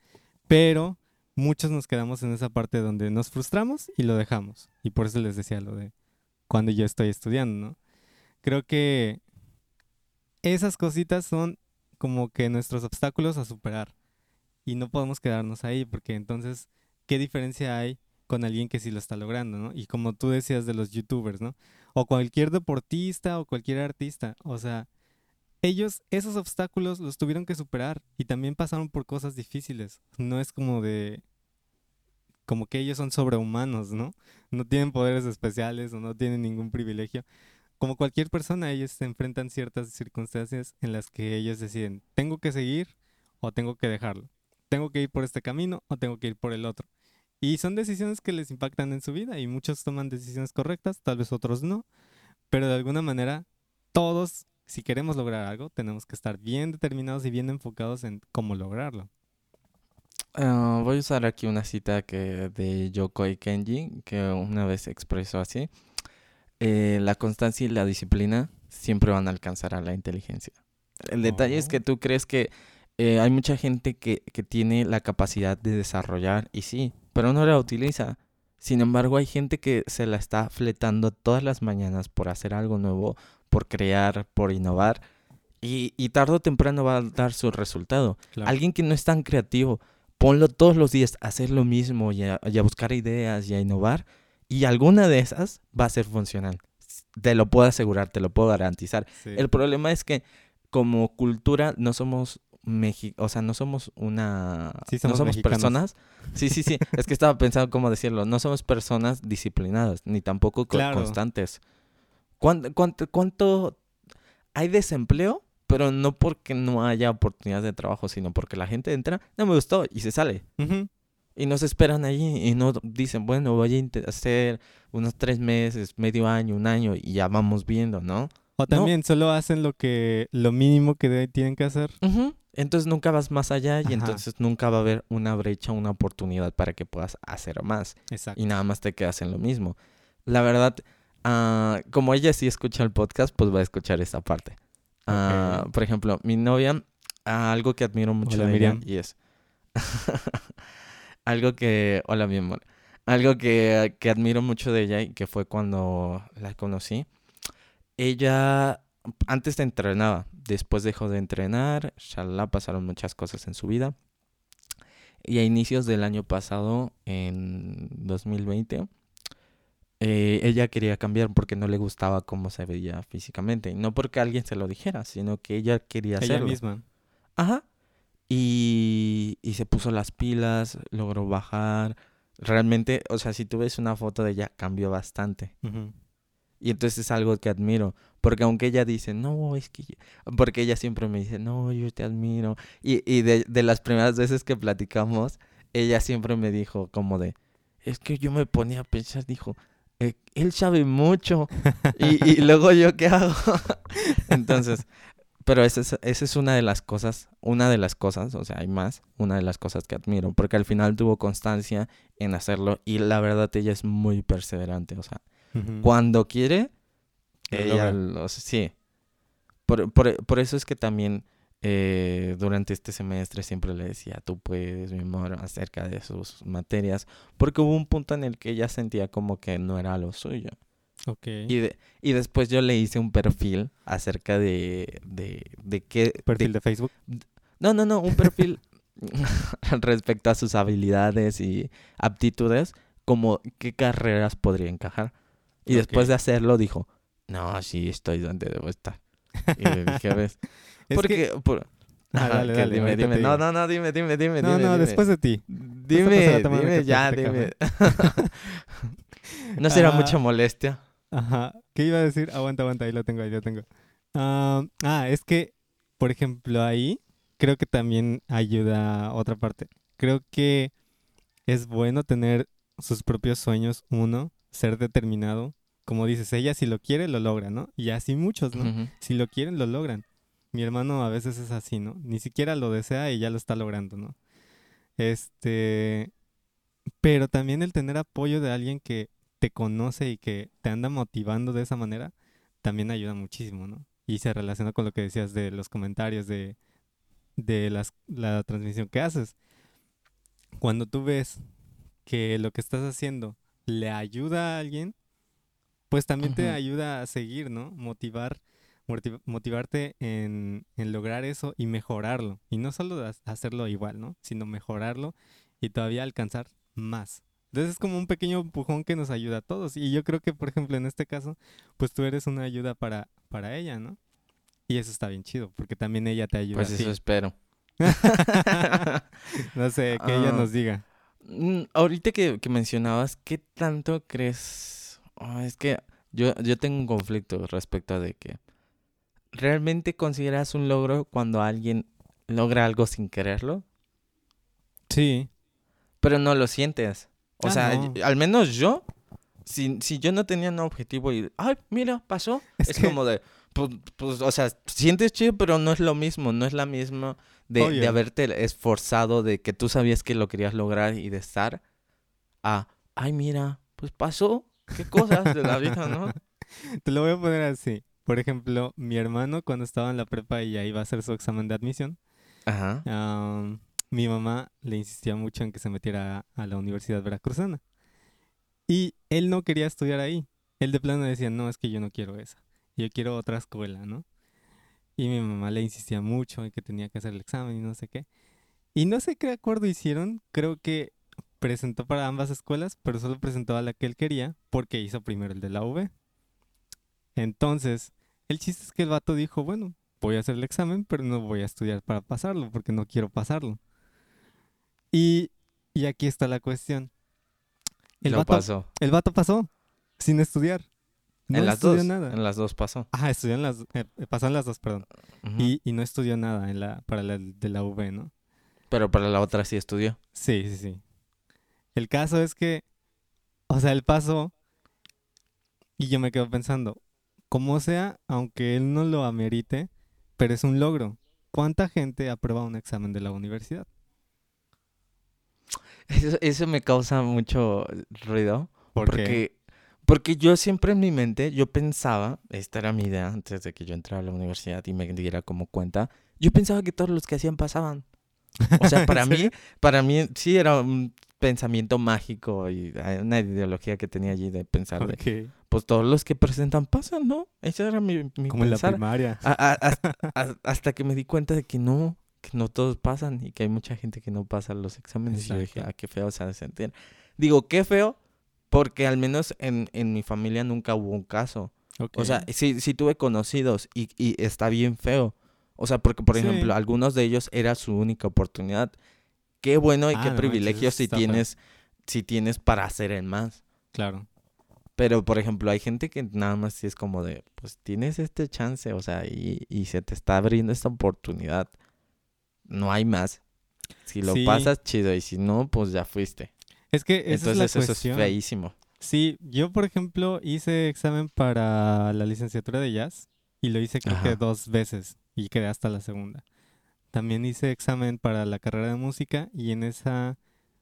B: pero muchos nos quedamos en esa parte donde nos frustramos y lo dejamos. Y por eso les decía lo de cuando yo estoy estudiando, ¿no? Creo que esas cositas son como que nuestros obstáculos a superar. Y no podemos quedarnos ahí, porque entonces, ¿qué diferencia hay con alguien que sí lo está logrando, ¿no? Y como tú decías de los youtubers, ¿no? O cualquier deportista o cualquier artista, o sea, ellos esos obstáculos los tuvieron que superar y también pasaron por cosas difíciles. No es como de como que ellos son sobrehumanos, ¿no? No tienen poderes especiales o no tienen ningún privilegio. Como cualquier persona, ellos se enfrentan ciertas circunstancias en las que ellos deciden, tengo que seguir o tengo que dejarlo. Tengo que ir por este camino o tengo que ir por el otro. Y son decisiones que les impactan en su vida y muchos toman decisiones correctas, tal vez otros no, pero de alguna manera todos, si queremos lograr algo, tenemos que estar bien determinados y bien enfocados en cómo lograrlo.
A: Ah, voy a usar aquí una cita que de Yokoi Kenji, que una vez expresó así. Eh, la constancia y la disciplina siempre van a alcanzar a la inteligencia. El detalle es
B: Oh.
A: que tú crees que eh, hay mucha gente que, que tiene la capacidad de desarrollar, y sí, pero no la utiliza. Sin embargo, hay gente que se la está fletando todas las mañanas por hacer algo nuevo, por crear, por innovar, Y, y tarde o temprano va a dar su resultado.
B: Claro.
A: Alguien que no es tan creativo, ponlo todos los días a hacer lo mismo y a, y a buscar ideas y a innovar. Y alguna de esas va a ser funcional. Te lo puedo asegurar, te lo puedo garantizar.
B: Sí.
A: El problema es que como cultura no somos Mexi o sea, no somos una
B: Sí,
A: no
B: somos mexicanos.
A: personas. Sí, sí, sí, es que estaba pensando cómo decirlo, no somos personas disciplinadas ni tampoco co-
B: Claro.
A: constantes. ¿Cuánto, cuánto, cuánto hay desempleo? Pero no porque no haya oportunidades de trabajo, sino porque la gente entra, no me gustó y se sale. Y no se esperan allí y no dicen, bueno, voy a hacer unos tres meses, medio año, un año y ya vamos viendo, ¿no?
B: O también solo hacen lo que lo mínimo que tienen que hacer.
A: Entonces nunca vas más allá y
B: Ajá.
A: entonces nunca va a haber una brecha, una oportunidad para que puedas hacer más
B: Exacto.
A: y nada más te quedas en lo mismo. La verdad, ah, como ella sí escucha el podcast, pues va a escuchar esta parte. Ah. Por ejemplo, mi novia, ah, algo que admiro mucho
B: Hola,
A: de ella
B: Miriam.
A: y es algo que, hola mi amor, algo que, que admiro mucho de ella y que fue cuando la conocí. Ella antes te entrenaba, después dejó de entrenar, shalala, pasaron muchas cosas en su vida. Y a inicios del año pasado, en 2020, eh, ella quería cambiar porque no le gustaba cómo se veía físicamente. No porque alguien se lo dijera, sino que ella quería
B: Ella
A: hacerlo.
B: misma.
A: Ajá. Y, y se puso las pilas, logró bajar. Realmente, o sea, si tú ves una foto de ella, cambió bastante. Y entonces es algo que admiro. Porque aunque ella dice, no, es que... yo-", Porque ella siempre me dice, no, yo te admiro. Y, y de, de las primeras veces que platicamos, ella siempre me dijo como de, es que yo me ponía a pensar, dijo, "eh, él sabe mucho. y, y luego yo, ¿qué hago? Entonces, pero esa es, esa es una de las cosas, una de las cosas, o sea, hay más, una de las cosas que admiro. Porque al final tuvo constancia en hacerlo y la verdad ella es muy perseverante, o sea Cuando quiere, ella sí. Por, por- por eso es que también eh, durante este semestre siempre le decía, tú puedes, mi amor, acerca de sus materias, porque hubo un punto en el que ella sentía como que no era lo suyo.
B: Ok.
A: Y, de- y después yo le hice un perfil acerca de, de, de qué... de-
B: Perfil de Facebook.
A: no, no, no, un perfil respecto a sus habilidades y aptitudes, como qué carreras podría encajar. Y después de hacerlo dijo, no, sí, estoy donde debo estar. Y le dije, ¿ves?
B: Es
A: Porque... por-
B: Ah,
A: Ajá,
B: dale,
A: que
B: dale,
A: dime, dime. No, no, no, dime, dime, dime,
B: No,
A: dime.
B: no,
A: dime.
B: después de ti.
A: Dime, dime, ya, dime. ¿No será
B: Ah.
A: mucha molestia?
B: Ajá. ¿Qué iba a decir? Aguanta, aguanta, ahí lo tengo, ahí lo tengo. Ah, ah, es que, por ejemplo, ahí creo que también ayuda otra parte. Creo que es bueno tener sus propios sueños, uno, ser determinado. Como dices, ella si lo quiere, lo logra, ¿no? Y así muchos, ¿no? Si lo quieren, lo logran. Mi hermano a veces es así, ¿no? Ni siquiera lo desea y ya lo está logrando, ¿no? Este, pero también el tener apoyo de alguien que te conoce y que te anda motivando de esa manera, también ayuda muchísimo, ¿no? Y se relaciona con lo que decías de los comentarios, de, de las, la transmisión que haces. Cuando tú ves que lo que estás haciendo le ayuda a alguien, pues también te ayuda a seguir, ¿no? Motivar, motiv- motivarte en, en lograr eso y mejorarlo. Y no solo hacerlo igual, ¿no? Sino mejorarlo y todavía alcanzar más. Entonces es como un pequeño empujón que nos ayuda a todos. Y yo creo que, por ejemplo, en este caso, pues tú eres una ayuda para, para ella, ¿no? Y eso está bien chido, porque también ella te ayuda
A: Pues eso espero.
B: No sé, que ella
A: Ah.
B: nos diga.
A: Mm, Ahorita que, que mencionabas, ¿qué tanto crees? Ah, es que yo, yo tengo un conflicto respecto a de que ¿realmente consideras un logro cuando alguien logra algo sin quererlo?
B: Sí.
A: Pero no lo sientes. O
B: Ah,
A: sea,
B: no.
A: al menos yo, si, si yo no tenía un objetivo y, ay, mira, pasó,
B: Es
A: es,
B: que-
A: como de, pues, pues, o sea, sientes chido, pero no es lo mismo, no es la misma de, de haberte esforzado, de que tú sabías que lo querías lograr y de estar a, ay, mira, pues pasó, qué cosas de la vida, ¿no?
B: Te lo voy a poner así. Por ejemplo, mi hermano cuando estaba en la prepa y ya iba a hacer su examen de admisión,
A: Ajá.
B: am, mi mamá le insistía mucho en que se metiera a, a la Universidad Veracruzana. Y él no quería estudiar ahí. Él de plano decía, no, es que yo no quiero esa. Yo quiero otra escuela, ¿no? Y mi mamá le insistía mucho en que tenía que hacer el examen y no sé qué. Y no sé qué acuerdo hicieron. Creo que presentó para ambas escuelas, pero solo presentó a la que él quería porque hizo primero el de la UV. Entonces, el chiste es que el vato dijo, bueno, voy a hacer el examen, pero no voy a estudiar para pasarlo porque no quiero pasarlo. Y, y aquí está la cuestión. El vato,
A: pasó.
B: el vato pasó sin estudiar. No
A: en las
B: estudió
A: dos.
B: nada.
A: En las dos pasó.
B: Ah, estudió en las... eh, pasó en las dos, perdón. Y, y no estudió nada en la, para la de la UV, ¿no?
A: Pero para la otra sí estudió.
B: Sí, sí, sí. El caso es que, o sea, él pasó y yo me quedo pensando, como sea, aunque él no lo amerite, pero es un logro. ¿Cuánta gente aprueba un examen de la universidad?
A: Eso, eso me causa mucho ruido.
B: Porque
A: Porque, porque yo siempre en mi mente, yo pensaba, esta era mi idea antes de que yo entrara a la universidad y me diera como cuenta, yo pensaba que todos los que hacían pasaban. O sea, para
B: ¿En
A: mí, para mí sí era un pensamiento mágico y hay una ideología que tenía allí de pensar de,
B: Ok.
A: pues todos los que presentan pasan, ¿no? Ese era mi, mi
B: Como en la primaria.
A: A- a- hasta, a- hasta que me di cuenta de que no, que no todos pasan y que hay mucha gente que no pasa los exámenes. Y yo dije, ah, qué feo se ha de sentir. Digo, qué feo, porque al menos en, en mi familia nunca hubo un caso. O sea, sí, sí tuve conocidos y, y está bien feo. O sea, porque, por
B: Sí.
A: ejemplo, algunos de ellos era su única oportunidad. Qué bueno y
B: Ah,
A: qué
B: no
A: privilegio si
B: feo.
A: tienes, si tienes para hacer el más.
B: Claro.
A: Pero, por ejemplo, hay gente que nada más sí es como de, pues tienes este chance, o sea, y, y se te está abriendo esta oportunidad. No hay más. Si lo
B: Sí.
A: pasas, chido, y si no, pues ya fuiste.
B: Es que esa
A: Entonces
B: es la
A: eso es feísimo.
B: Sí, yo por ejemplo hice examen para la licenciatura de jazz y lo hice creo que dos veces y quedé hasta la segunda. También hice examen para la carrera de música y en esa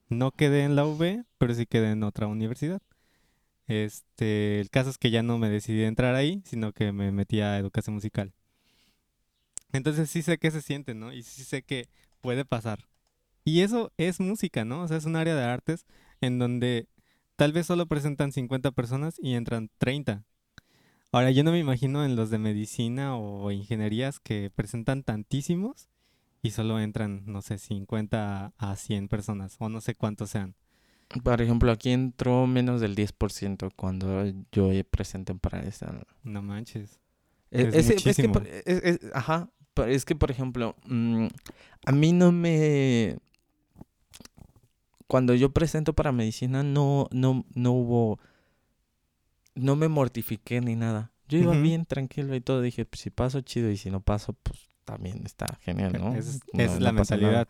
B: no quedé en la UV, pero sí quedé en otra universidad. Este, el caso es que ya no me decidí a entrar ahí, sino que me metí a educación musical. Entonces sí sé qué se siente, ¿no? Y sí sé que puede pasar. Y eso es música, ¿no? O sea, es un área de artes en donde tal vez solo presentan 50 personas y entran 30. Ahora, yo no me imagino en los de medicina o ingenierías que presentan tantísimos y solo entran, no sé, 50 a 100 personas o no sé cuántos sean.
A: Por ejemplo, aquí entró menos del 10% cuando yo presenté para esa.
B: No manches.
A: E-
B: Es
A: ese- que,
B: muchísimo.
A: por- es- es- ajá, pero es que, por ejemplo, mm, a mí no me... Cuando yo presento para medicina, no, no, no hubo... No me mortifiqué ni nada. Yo iba bien tranquilo y todo. Dije, pues si paso, chido. Y si no paso, pues también está genial, ¿no?
B: Es,
A: No-
B: es
A: no
B: la
A: nada.
B: mentalidad.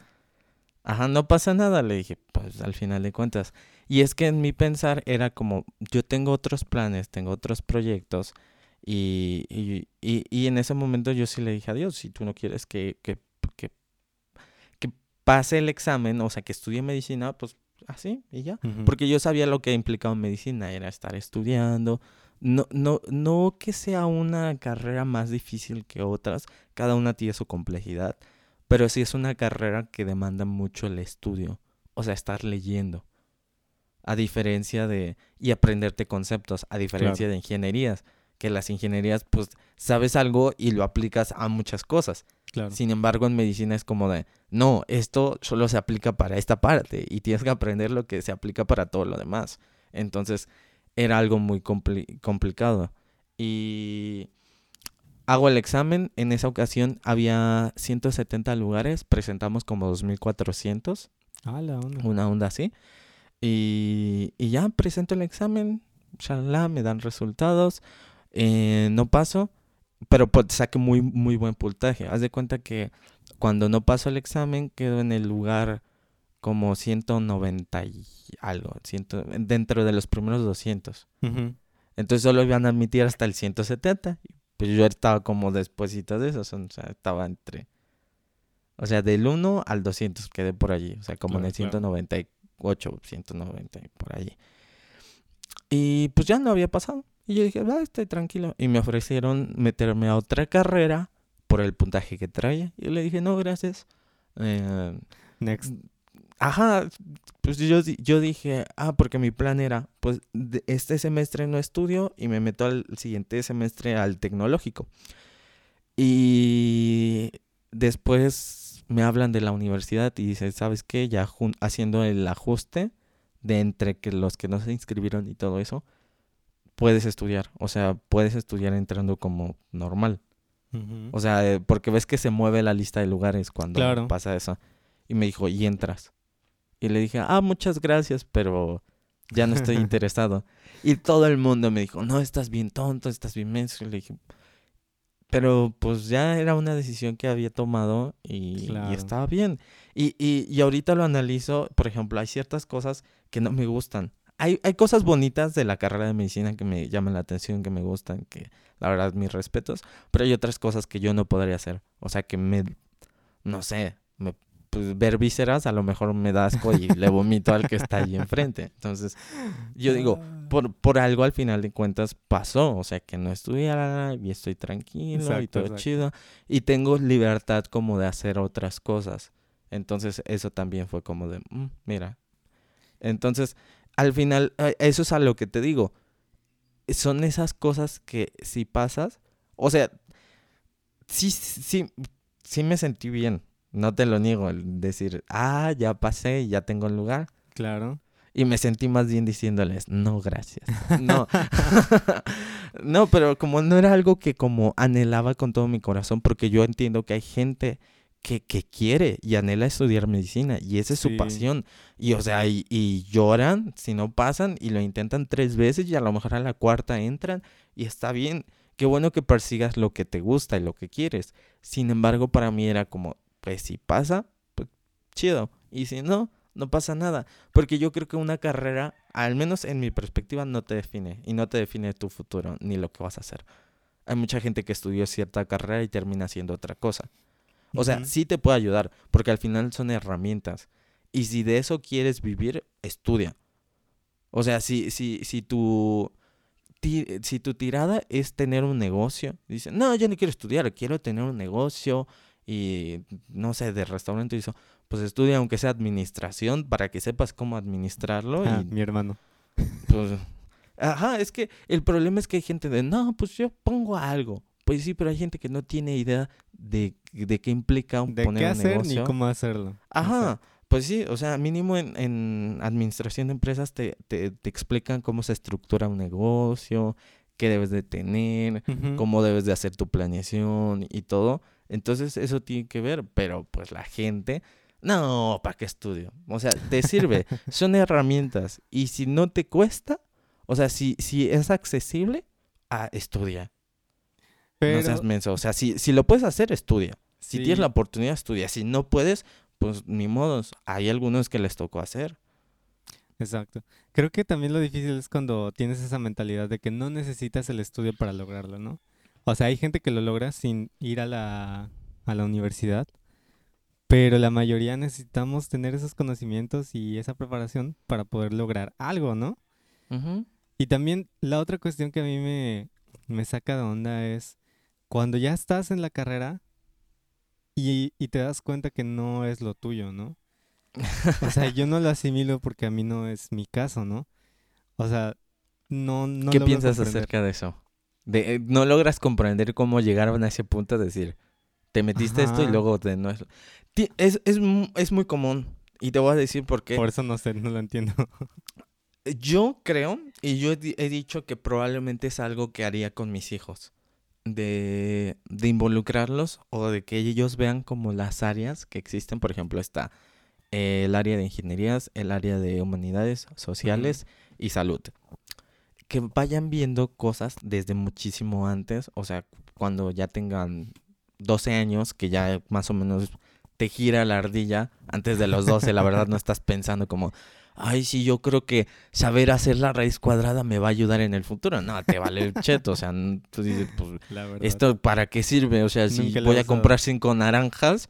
A: Ajá, no pasa nada, le dije, pues al final de cuentas. Y es que en mi pensar era como, yo tengo otros planes, tengo otros proyectos, y, y, y, y en ese momento yo sí le dije a Dios, si tú no quieres que pase el examen, o sea, que estudie medicina, pues así, y ya. Porque yo sabía lo que implicaba medicina, era estar estudiando. No, no, no que sea una carrera más difícil que otras, cada una tiene su complejidad, pero sí es una carrera que demanda mucho el estudio, o sea, estar leyendo. A diferencia de, y aprenderte conceptos, a diferencia de ingenierías, que las ingenierías, pues, sabes algo y lo aplicas a muchas cosas.
B: Claro.
A: Sin embargo, en medicina es como de, no, esto solo se aplica para esta parte y tienes que aprender lo que se aplica para todo lo demás. Entonces, era algo muy compli- complicado. Y hago el examen, en esa ocasión había 170 lugares, presentamos como 2400,
B: Ah, la onda.
A: una onda así. Y, y ya presento el examen, me dan resultados, eh, no paso, pero pues saqué muy, muy buen puntaje. Haz de cuenta que cuando no paso el examen quedo en el lugar como 190 y algo, ciento, dentro de los primeros 200.
B: Ujú.
A: Entonces solo iban a admitir hasta el 170. y Pues yo estaba como despuesito de eso, o sea, estaba entre... O sea, del 1 al 200 quedé por allí, o sea, como en
B: Claro,
A: el
B: claro.
A: 198, 190 y por allí. Y pues ya no había pasado. Y yo dije, va, estoy tranquilo. Y me ofrecieron meterme a otra carrera por el puntaje que traía. Y yo le dije, no, gracias. Eh,
B: Next.
A: Ajá, pues yo, yo dije, ah, porque mi plan era, pues este semestre no estudio y me meto al siguiente semestre al tecnológico. Y después me hablan de la universidad y dicen, ¿sabes qué? Ya haciendo el ajuste de entre que los que no se inscribieron y todo eso, puedes estudiar. O sea, puedes estudiar entrando como normal. O sea, eh, porque ves que se mueve la lista de lugares cuando pasa eso. Y me dijo, y entras. Y le dije, ah, muchas gracias, pero ya no estoy interesado. Y todo el mundo me dijo, no, estás bien tonto, estás bien menso. Y le dije, pero pues ya era una decisión que había tomado y, estaba bien. Y, y, y, ahorita lo analizo, por ejemplo, hay ciertas cosas que no me gustan. Hay, hay cosas bonitas de la carrera de medicina que me llaman la atención, que me gustan, que la verdad mis respetos, pero hay otras cosas que yo no podría hacer. O sea, que me, no sé, me pues, ver vísceras, a lo mejor me da asco y le vomito al que está ahí enfrente. Entonces, yo digo, ah. por, por algo al final de cuentas pasó, o sea, que no estudiara y estoy tranquilo y todo chido y tengo libertad como de hacer otras cosas. Entonces, eso también fue como de, mm, mira. Entonces, al final, eh, eso es a lo que te digo. Son esas cosas que si pasas, o sea, sí, sí, sí me sentí bien no te lo niego, el decir, ah, ya pasé, ya tengo el lugar.
B: Claro.
A: Y me sentí más bien diciéndoles, no, gracias. No. no, pero como no era algo que como anhelaba con todo mi corazón, porque yo entiendo que hay gente que, que quiere y anhela estudiar medicina y esa es su pasión. Y o sea, y, y, lloran si no pasan y lo intentan tres veces y a lo mejor a la cuarta entran y está bien. Qué bueno que persigas lo que te gusta y lo que quieres. Sin embargo, para mí era como, pues si pasa, pues chido. Y si no, no pasa nada. Porque yo creo que una carrera, al menos en mi perspectiva, no te define. Y no te define tu futuro ni lo que vas a hacer. Hay mucha gente que estudió cierta carrera y termina haciendo otra cosa. O sea, sí te puede ayudar, porque al final son herramientas. Y si de eso quieres vivir, estudia. O sea, si, si, si tu si tu tirada es tener un negocio, dice, no, yo no quiero estudiar, quiero tener un negocio, y no sé, de restaurante hizo, pues estudia aunque sea administración para que sepas cómo administrarlo.
B: Ah,
A: y,
B: mi hermano.
A: Pues, ajá, es que el problema es que hay gente de, no, pues yo pongo algo. Pues sí, pero hay gente que no tiene idea de, de qué implica un,
B: de qué hacer ni cómo hacerlo.
A: Ajá. Pues sí, o sea, mínimo en, en administración de empresas te, te, te, explican cómo se estructura un negocio, qué debes de tener, cómo debes de hacer tu planeación y todo. Entonces eso tiene que ver, pero pues la gente, no, ¿para qué estudio? O sea, te sirve, son herramientas y si no te cuesta, o sea, si, si es accesible, ah, estudia. No seas menso, o sea, si, si lo puedes hacer, estudia. Si tienes la oportunidad, estudia. Si no puedes, pues ni modos, hay algunos que les tocó hacer.
B: Exacto. Creo que también lo difícil es cuando tienes esa mentalidad de que no necesitas el estudio para lograrlo, ¿no? O sea, hay gente que lo logra sin ir a la, a la universidad, pero la mayoría necesitamos tener esos conocimientos y esa preparación para poder lograr algo, ¿no? Y también la otra cuestión que a mí me, me saca de onda es cuando ya estás en la carrera y, y te das cuenta que no es lo tuyo, ¿no? O sea, yo no lo asimilo porque a mí no es mi caso, ¿no? O sea, no, no
A: ¿Qué piensas acerca de eso? De, eh, no logras comprender cómo llegaron a ese punto de decir, te metiste esto y luego te, no es, es, es, es muy común. Y te voy a decir por qué.
B: Por eso no sé, no lo entiendo.
A: Yo creo, y yo he, dicho que probablemente es algo que haría con mis hijos. De, de, involucrarlos o de que ellos vean como las áreas que existen. Por ejemplo, está el área de ingenierías, el área de humanidades sociales y salud que vayan viendo cosas desde muchísimo antes, o sea, cuando ya tengan 12 años, que ya más o menos te gira la ardilla, antes de los 12, la verdad no estás pensando como, ay, sí, yo creo que saber hacer la raíz cuadrada me va a ayudar en el futuro. No, te vale el cheto, o sea, tú dices, pues, ¿esto para qué sirve? O sea, si voy a comprar cinco naranjas,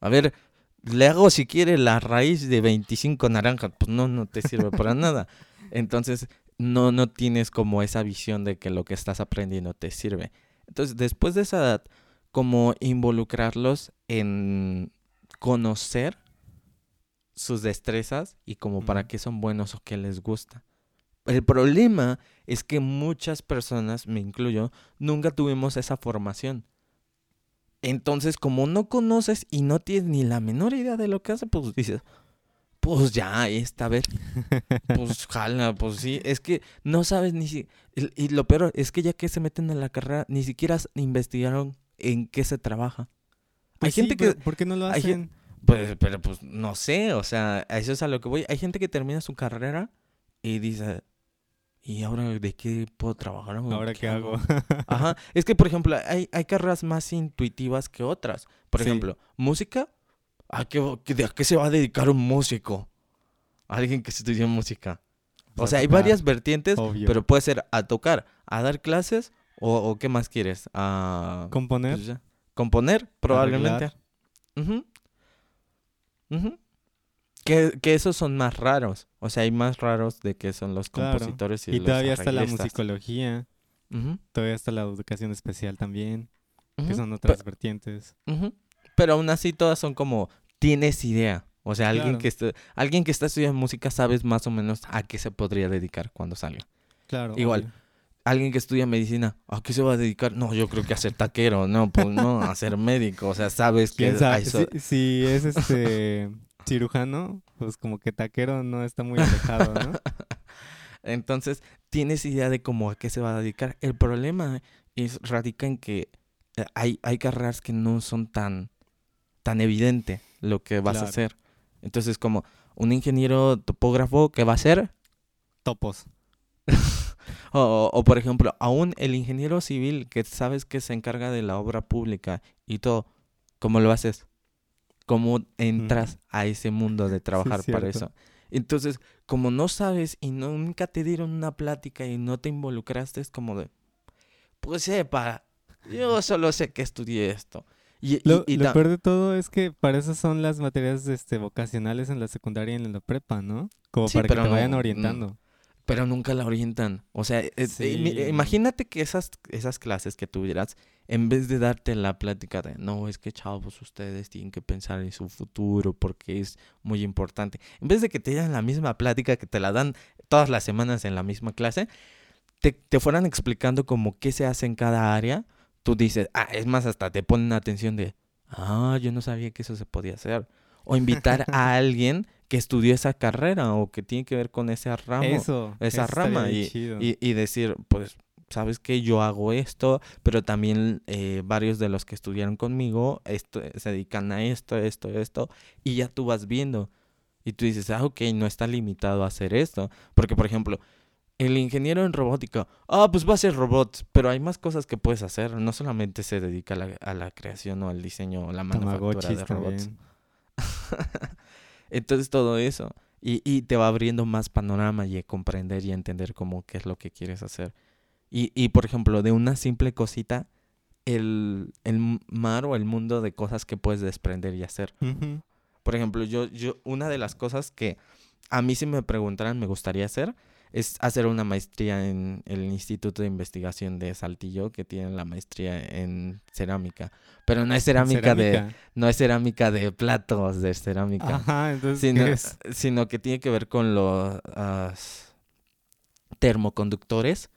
A: a ver, le hago si quiere la raíz de 25 naranjas, pues no, no te sirve para nada. Entonces, no, no tienes como esa visión de que lo que estás aprendiendo te sirve. Entonces, después de esa edad, como involucrarlos en conocer sus destrezas y como para qué son buenos o qué les gusta. El problema es que muchas personas, me incluyo, nunca tuvimos esa formación. Entonces, como no conoces y no tienes ni la menor idea de lo que hace, pues dices, pues ya, esta vez, pues jala, pues sí, es que no sabes ni si, y, lo peor es que ya que se meten en la carrera, ni siquiera investigaron en qué se trabaja.
B: Pues
A: hay gente
B: sí,
A: que,
B: ¿Por qué no lo
A: hay
B: hacen?
A: Pues, pero pues no sé, o sea, a eso es a lo que voy. Hay gente que termina su carrera y dice, ¿y ahora de qué puedo trabajar?
B: ¿Ahora qué hago?
A: Ajá, es que por ejemplo, hay, hay carreras más intuitivas que otras. Por
B: Sí.
A: ejemplo, música, ¿a qué, a qué se va a dedicar un músico? Alguien que estudia música. O sea, hay varias vertientes,
B: obvio.
A: pero puede ser a tocar, a dar clases o, o ¿qué más quieres? A
B: Componer,
A: pues componer, probablemente.
B: arreglar.
A: Ujú. Que, que esos son más raros. O sea, hay más raros de que son los
B: Claro.
A: compositores y,
B: Y
A: los
B: todavía está la musicología,
A: Ujú,
B: todavía está la educación especial también, que son otras vertientes.
A: Ujú. Pero aún así todas son como, tienes idea. O sea, alguien,
B: Claro.
A: que está, alguien que está estudiando música sabes más o menos a qué se podría dedicar cuando salga.
B: Claro.
A: Igual.
B: obvio.
A: Alguien que estudia medicina, ¿a qué se va a dedicar? No, yo creo que a ser taquero, no, pues no, a ser médico. O sea, sabes que
B: ¿Quién sabe?
A: so-
B: Si, si es este cirujano, pues como que taquero no está muy alejado, ¿no?
A: Entonces, tienes idea de cómo a qué se va a dedicar. El problema es radica en que eh, hay, hay carreras que no son tan, tan evidente lo que vas a hacer. Entonces, como un ingeniero topógrafo, ¿qué va a hacer?
B: Topos.
A: O, por ejemplo, aún el ingeniero civil que sabes que se encarga de la obra pública y todo, ¿cómo lo haces? ¿Cómo entras a ese mundo de trabajar para eso? Entonces, como no sabes y no, nunca te dieron una plática y no te involucraste, es como de, pues sepa, yo solo sé que estudié esto. Y,
B: Lo,
A: y
B: lo
A: ta-
B: peor de todo es que para eso son las materias este, vocacionales en la secundaria y en la prepa, ¿no? Como
A: Sí,
B: para que te vayan
A: no,
B: orientando.
A: Pero nunca la orientan. O sea, eh, mi-
B: Sí.
A: imagínate que esas, esas clases que tuvieras, en vez de darte la plática de, no, es que chavos, ustedes tienen que pensar en su futuro porque es muy importante. En vez de que te den la misma plática que te la dan todas las semanas en la misma clase, te, te fueran explicando como qué se hace en cada área, tú dices, ah, es más, hasta te ponen atención de, ah, yo no sabía que eso se podía hacer. O invitar a alguien que estudió esa carrera o que tiene que ver con ese ramo
B: Eso.
A: esa
B: eso
A: rama y,
B: chido.
A: y, y decir, pues, ¿sabes qué? Yo hago esto, pero también eh, varios de los que estudiaron conmigo esto, se dedican a esto, esto, esto, y ya tú vas viendo. Y tú dices, ah, ok, no está limitado a hacer esto. Porque, por ejemplo, el ingeniero en robótica, ah, pues va a hacer robots, pero hay más cosas que puedes hacer. No solamente se dedica a la, a la creación o al diseño o la manufactura
B: Tamagotchis
A: de robots. Entonces todo eso. Y, y te va abriendo más panorama y a comprender y a entender cómo qué es lo que quieres hacer. Y, y por ejemplo, de una simple cosita, el, el mar o el mundo de cosas que puedes desprender y hacer. Por ejemplo, yo, yo, una de las cosas que a mí si me preguntaran me gustaría hacer es hacer una maestría en el Instituto de Investigación de Saltillo, que tiene la maestría en cerámica. Pero no es cerámica, de, no es cerámica de platos de cerámica
B: Ajá, entonces,
A: sino,
B: ¿qué es?
A: sino que tiene que ver con los termoconductores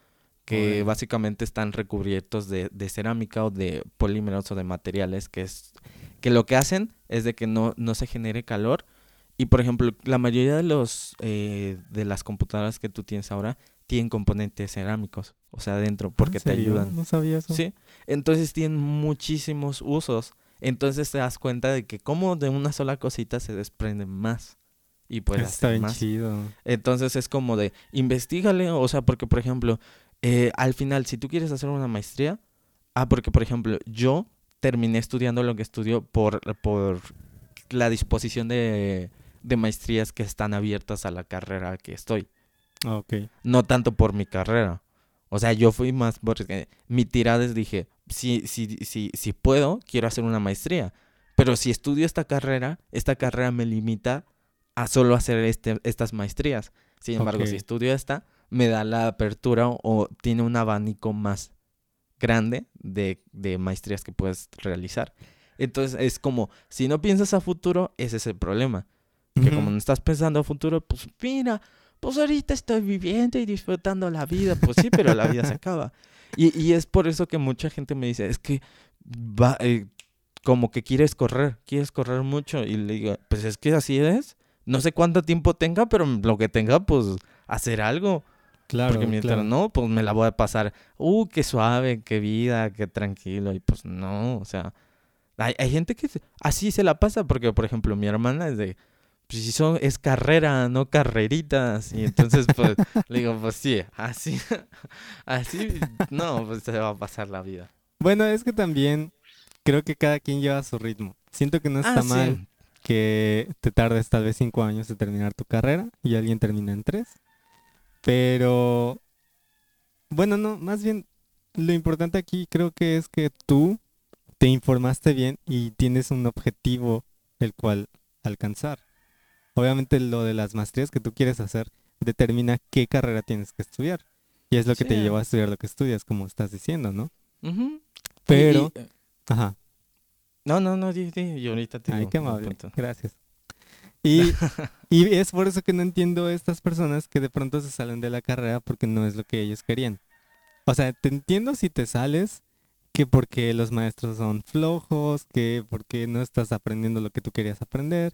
A: que básicamente están recubiertos de, de cerámica o de polímeros o de materiales que es que lo que hacen es de que no, no se genere calor y por ejemplo la mayoría de los eh, de las computadoras que tú tienes ahora tienen componentes cerámicos o sea dentro porque
B: ¿En
A: te ayudan
B: No sabía eso.
A: Sí, entonces tienen muchísimos usos. Entonces te das cuenta de que como de una sola cosita se desprende más. Y puedes
B: Está bien
A: más.
B: chido.
A: Entonces es como de, investigale, o sea, porque por ejemplo, eh, al final, si tú quieres hacer una maestría, ah, porque por ejemplo, yo terminé estudiando lo que estudio por, por la disposición de, de maestrías que están abiertas a la carrera que estoy
B: Ah,
A: no tanto por mi carrera. O sea, yo fui más porque mi tirada es dije, si, si, si, si puedo, quiero hacer una maestría. Pero si estudio esta carrera, esta carrera me limita a solo hacer este, estas maestrías. Sin embargo, si estudio esta, me da la apertura o, o tiene un abanico más grande de, de maestrías que puedes realizar. Entonces es como, si no piensas a futuro, ese es el problema. Que
B: Ujú.
A: como no estás pensando a futuro, pues mira, pues ahorita estoy viviendo y disfrutando la vida. Pues sí, pero la vida se acaba. Y, y es por eso que mucha gente me dice, es que va, eh, como que quieres correr, quieres correr mucho. Y le digo, pues es que así es. No sé cuánto tiempo tenga, pero lo que tenga, pues hacer algo.
B: Claro,
A: Porque mientras
B: claro.
A: no, pues me la voy a pasar, uh, qué suave, qué vida, qué tranquilo. Y pues no, o sea, hay, hay gente que así se la pasa, porque por ejemplo mi hermana es de, pues si son, es carrera, no carreritas. Y entonces pues le digo, pues sí, así, así, no, pues se va a pasar la vida.
B: Bueno, es que también creo que cada quien lleva su ritmo. Siento que no está
A: Ah, sí.
B: mal que te tardes tal vez cinco años en terminar tu carrera y alguien termina en tres. Pero, bueno, no, más bien lo importante aquí creo que es que tú te informaste bien y tienes un objetivo el cual alcanzar. Obviamente lo de las maestrías que tú quieres hacer determina qué carrera tienes que estudiar. Y es lo que te lleva a estudiar lo que estudias, como estás diciendo, ¿no?
A: Y-
B: Pero,
A: y, eh,
B: ajá.
A: no, no, no, di, di, y ahorita te
B: Ay,
A: digo
B: qué
A: un
B: amable. Gracias. Y, y es por eso que no entiendo a estas personas que de pronto se salen de la carrera porque no es lo que ellos querían. O sea, te entiendo si te sales, que porque los maestros son flojos, que porque no estás aprendiendo lo que tú querías aprender,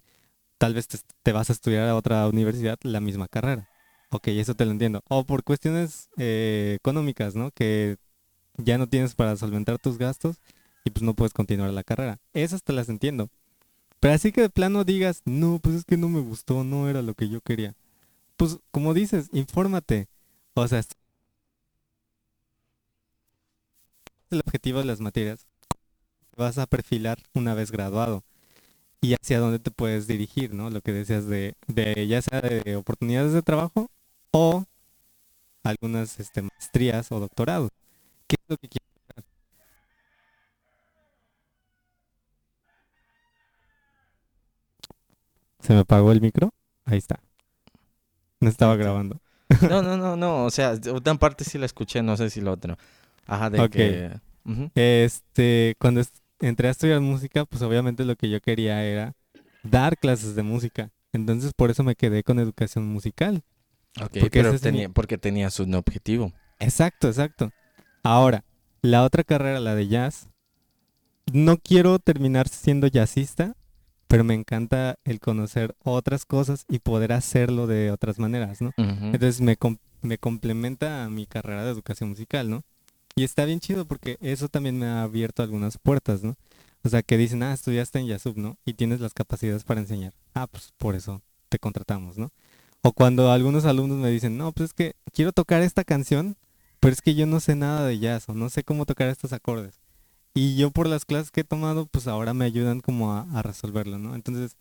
B: tal vez te, vas a estudiar a otra universidad la misma carrera. Ok, eso te lo entiendo. O por cuestiones eh, económicas, ¿no? Que ya no tienes para solventar tus gastos y pues no puedes continuar la carrera. Esas te las entiendo. Pero así que de plano digas, no, pues es que no me gustó, no era lo que yo quería. Pues como dices, infórmate. O sea, el objetivo de las materias. Te vas a perfilar una vez graduado. Y hacia dónde te puedes dirigir, ¿no? Lo que decías de, de ya sea de oportunidades de trabajo o algunas este, maestrías o doctorados. ¿Qué es lo que quieres? ¿Se me apagó el micro? Ahí está. No estaba grabando.
A: No, no, no, no, o sea, una parte sí la escuché, no sé si la otra. Ajá, de que...
B: Este, cuando es- entré a estudiar música, pues obviamente lo que yo quería era dar clases de música. Entonces por eso me quedé con educación musical.
A: Ok,
B: Porque
A: pero
B: mi-
A: tenía, porque tenías un objetivo.
B: Exacto, exacto. Ahora, la otra carrera, la de jazz, no quiero terminar siendo jazzista, pero me encanta el conocer otras cosas y poder hacerlo de otras maneras, ¿no? Entonces me, com- me complementa a mi carrera de educación musical, ¿no? Y está bien chido porque eso también me ha abierto algunas puertas, ¿no? O sea, que dicen, ah, estudiaste en Yasub, ¿no? Y tienes las capacidades para enseñar. Ah, pues por eso te contratamos, ¿no? O cuando algunos alumnos me dicen, no, pues es que quiero tocar esta canción, pero es que yo no sé nada de jazz o no sé cómo tocar estos acordes. Y yo por las clases que he tomado, pues ahora me ayudan como a, a resolverlo, ¿no? Entonces,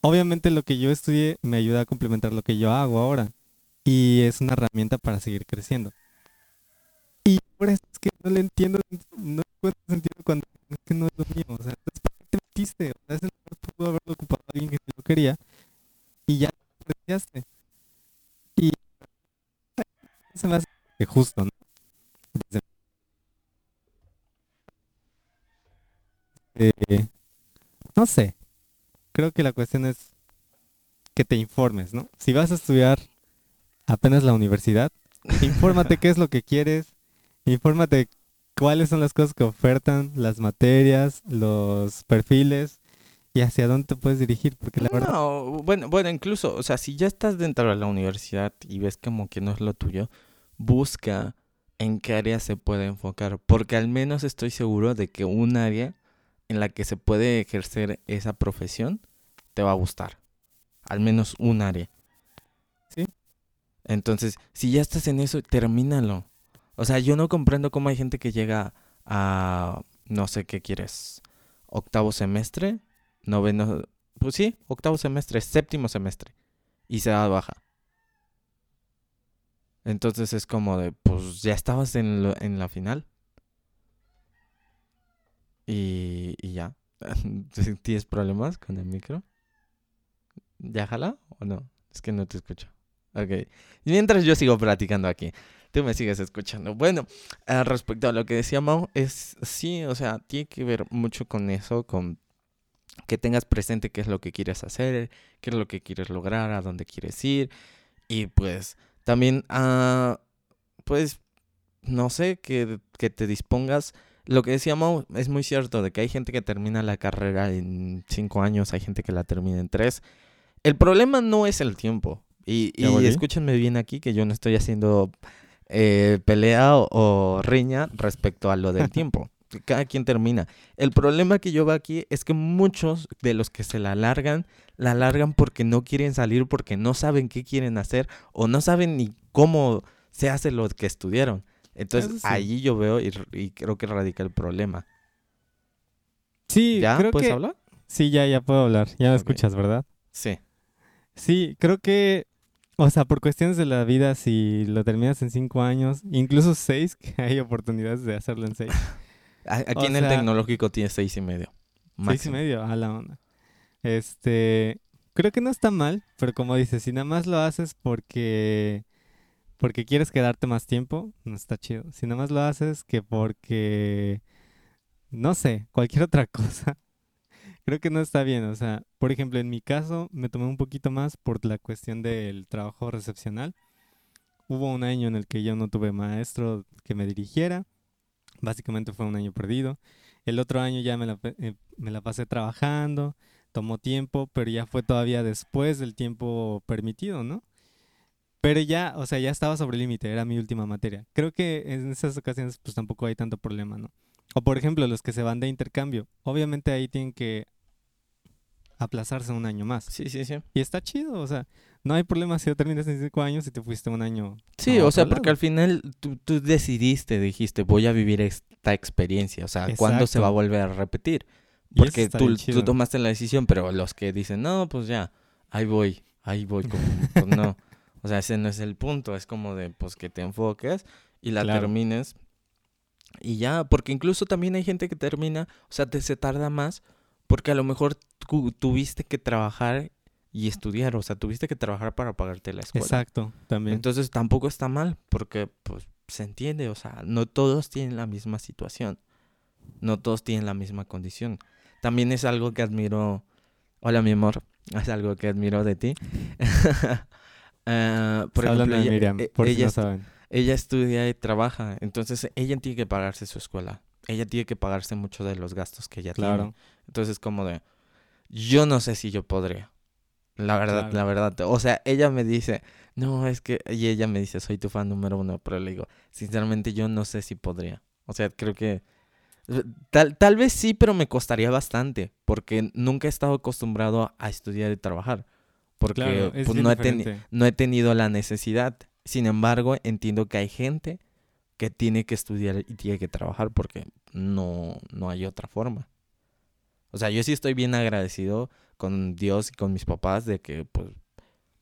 B: obviamente lo que yo estudié me ayuda a complementar lo que yo hago ahora. Y es una herramienta para seguir creciendo. Eso es que no le entiendo, no encuentro sentido cuando es que no es lo mío. O sea, entonces, ¿para qué te metiste? O sea, ese lugar pudo haberlo ocupado alguien que lo quería y ya lo apreciaste. Y se me hace que justo, ¿no? Desde- Eh, no sé. Creo que la cuestión es que te informes, ¿no? Si vas a estudiar apenas la universidad, infórmate qué es lo que quieres, infórmate cuáles son las cosas que ofertan, las materias, los perfiles y hacia dónde te puedes dirigir, porque la verdad...
A: No, bueno, bueno, incluso, o sea, si ya estás dentro de la universidad y ves como que no es lo tuyo, busca en qué área se puede enfocar, porque al menos estoy seguro de que un área en la que se puede ejercer esa profesión te va a gustar. Al menos un área.
B: Sí.
A: Entonces, si ya estás en eso, termínalo. O sea, yo no comprendo cómo hay gente que llega a, no sé qué quieres, octavo semestre, noveno, pues sí, octavo semestre, séptimo semestre, y se da baja. Entonces es como de, pues ya estabas en, lo- en la final. Y, y ya. ¿Tienes problemas con el micro? ¿Ya jala o no? Es que no te escucho. Ok. Mientras yo sigo platicando aquí, tú me sigues escuchando. Bueno, respecto a lo que decía Mau, es sí, o sea, tiene que ver mucho con eso, con que tengas presente qué es lo que quieres hacer, qué es lo que quieres lograr, a dónde quieres ir. Y pues también, ah, pues, no sé, que, que te dispongas lo que decía Mo es muy cierto, de que hay gente que termina la carrera en cinco años, hay gente que la termina en tres. El problema no es el tiempo. Y,
B: ¿Ya
A: y escúchenme bien aquí, que yo no estoy haciendo eh, pelea o, o riña respecto a lo del tiempo. Cada quien termina. El problema que yo veo aquí es que muchos de los que se la alargan, la alargan porque no quieren salir, porque no saben qué quieren hacer o no saben ni cómo se hace lo que estudiaron. Entonces
B: sí.
A: allí yo veo y, y creo que radica el problema.
B: Sí,
A: ¿Ya?
B: creo
A: ¿Puedes
B: que...
A: hablar?
B: Sí, ya, ya puedo hablar. Ya me escuchas, ¿verdad?
A: Sí.
B: Sí, creo que, o sea, por cuestiones de la vida, si lo terminas en cinco años, incluso seis, que hay oportunidades de hacerlo en seis.
A: Aquí
B: O
A: en el tecnológico tiene seis y medio.
B: Seis y medio, a la onda. Este, creo que no está mal, pero como dices, si nada más lo haces porque, porque quieres quedarte más tiempo, no está chido. Si nada más lo haces que porque, no sé, cualquier otra cosa, creo que no está bien. O sea, por ejemplo, en mi caso me tomé un poquito más por la cuestión del trabajo recepcional. Hubo un año en el que yo no tuve maestro que me dirigiera. Básicamente fue un año perdido. El otro año ya me la, eh, me la pasé trabajando, tomó tiempo, pero ya fue todavía después del tiempo permitido, ¿no? Pero ya, o sea, ya estaba sobre el límite, era mi última materia. Creo que en esas ocasiones pues tampoco hay tanto problema, ¿no? O por ejemplo, los que se van de intercambio, obviamente ahí tienen que aplazarse un año más.
A: Sí, sí, sí.
B: Y está chido, o sea, no hay problema si lo terminas en cinco años y te fuiste un año.
A: Sí, o sea, porque al final tú, tú decidiste, dijiste, voy a vivir esta experiencia. O sea, ¿cuándo se va a
B: Exacto.
A: volver a repetir? Porque tú, tomaste la decisión, pero los que dicen, no, pues ya, ahí voy, ahí voy, como, pues no. O sea, ese no es el punto, es como de, pues que te enfoques y la
B: Claro.
A: termines. Y ya, porque incluso también hay gente que termina, o sea, te se tarda más, porque a lo mejor tuviste que trabajar y estudiar, o sea, tuviste que trabajar para pagarte la escuela.
B: Exacto, también.
A: Entonces tampoco está mal, porque pues se entiende, o sea, no todos tienen la misma situación, no todos tienen la misma condición. También es algo que admiro, hola mi amor, es algo que admiro de ti. Ah, por
B: hablando
A: ejemplo,
B: de
A: ella,
B: Miriam,
A: e-
B: por si
A: ella,
B: no saben.
A: ella estudia y trabaja, entonces ella tiene que pagarse su escuela, ella tiene que pagarse mucho de los gastos que ella tiene.
B: Claro.
A: Entonces como de, yo no sé si yo podría. La verdad,
B: Claro.
A: la verdad. O sea, ella me dice, no, es que, y ella me dice, soy tu fan número uno, pero le digo, sinceramente yo no sé si podría. O sea, creo que, eh, tal, tal vez sí, pero me costaría bastante, porque nunca he estado acostumbrado a estudiar y trabajar. Porque
B: Claro,
A: pues, no, he no he tenido la necesidad. Sin embargo, entiendo que hay gente que tiene que estudiar y tiene que trabajar porque no, no hay otra forma. O sea, yo sí estoy bien agradecido con Dios y con mis papás de que pues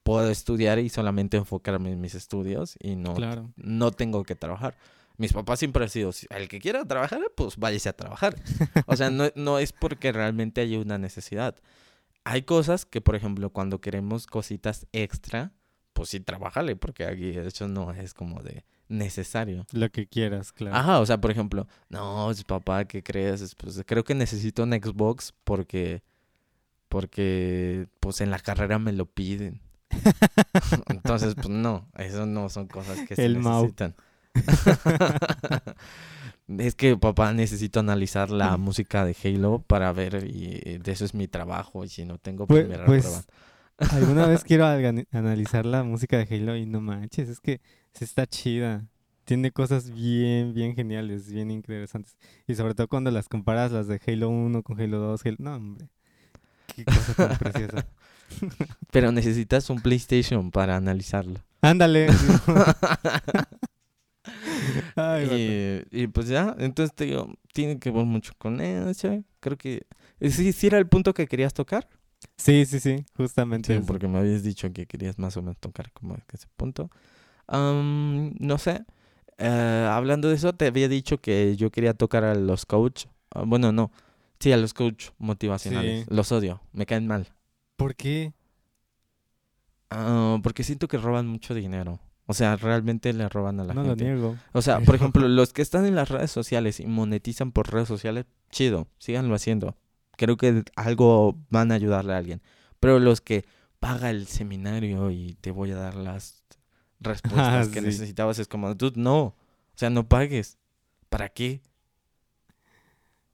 A: puedo estudiar y solamente enfocarme en mis estudios y no,
B: Claro.
A: no tengo que trabajar. Mis papás siempre han sido, "Si- el que quiera trabajar, pues váyase a trabajar. O sea, no, no es porque realmente haya una necesidad. Hay cosas que, por ejemplo, cuando queremos cositas extra, pues sí, trabajale, porque aquí de hecho no es como de necesario.
B: Lo que quieras, claro.
A: Ajá, o sea, por ejemplo, no, papá, ¿qué crees? Pues creo que necesito un Xbox porque, porque, pues en la carrera me lo piden. Entonces, pues no, eso no son cosas que se
B: El
A: necesitan. es que papá necesito analizar la música de Halo para ver y de eso es mi trabajo y si no tengo pues, me
B: pues,
A: reprueban.
B: Alguna vez quiero analizar la música de Halo y no manches, es que sí está chida. Tiene cosas bien, bien geniales, bien interesantes. Y sobre todo cuando las comparas las de Halo 1 con Halo 2, Halo... No, hombre. Qué cosa tan preciosa.
A: Pero necesitas un PlayStation para analizarlo.
B: Ándale. Ay, vato.
A: y, y pues ya, entonces te digo, tiene que ver mucho con eso. Creo que sí, sí era el punto que querías tocar.
B: Sí, sí, sí, justamente.
A: Sí,
B: eso.
A: porque me habías dicho que querías más o menos tocar como ese punto. No sé. eh, hablando de eso, te había dicho que yo quería tocar a los coach. ah, bueno, no. Sí, a los coach motivacionales.
B: Sí.
A: Los odio. Me caen mal.
B: ¿Por qué?
A: Ah, porque siento que roban mucho dinero. O sea, realmente le roban a la
B: No lo
A: gente.
B: niego.
A: O sea, por ejemplo, los que están en las redes sociales y monetizan por redes sociales, chido, síganlo haciendo. Creo que algo van a ayudarle a alguien. Pero los que paga el seminario y te voy a dar las respuestas
B: Ah,
A: que
B: sí.
A: necesitabas es como, dude, no. O sea, no pagues. ¿Para qué?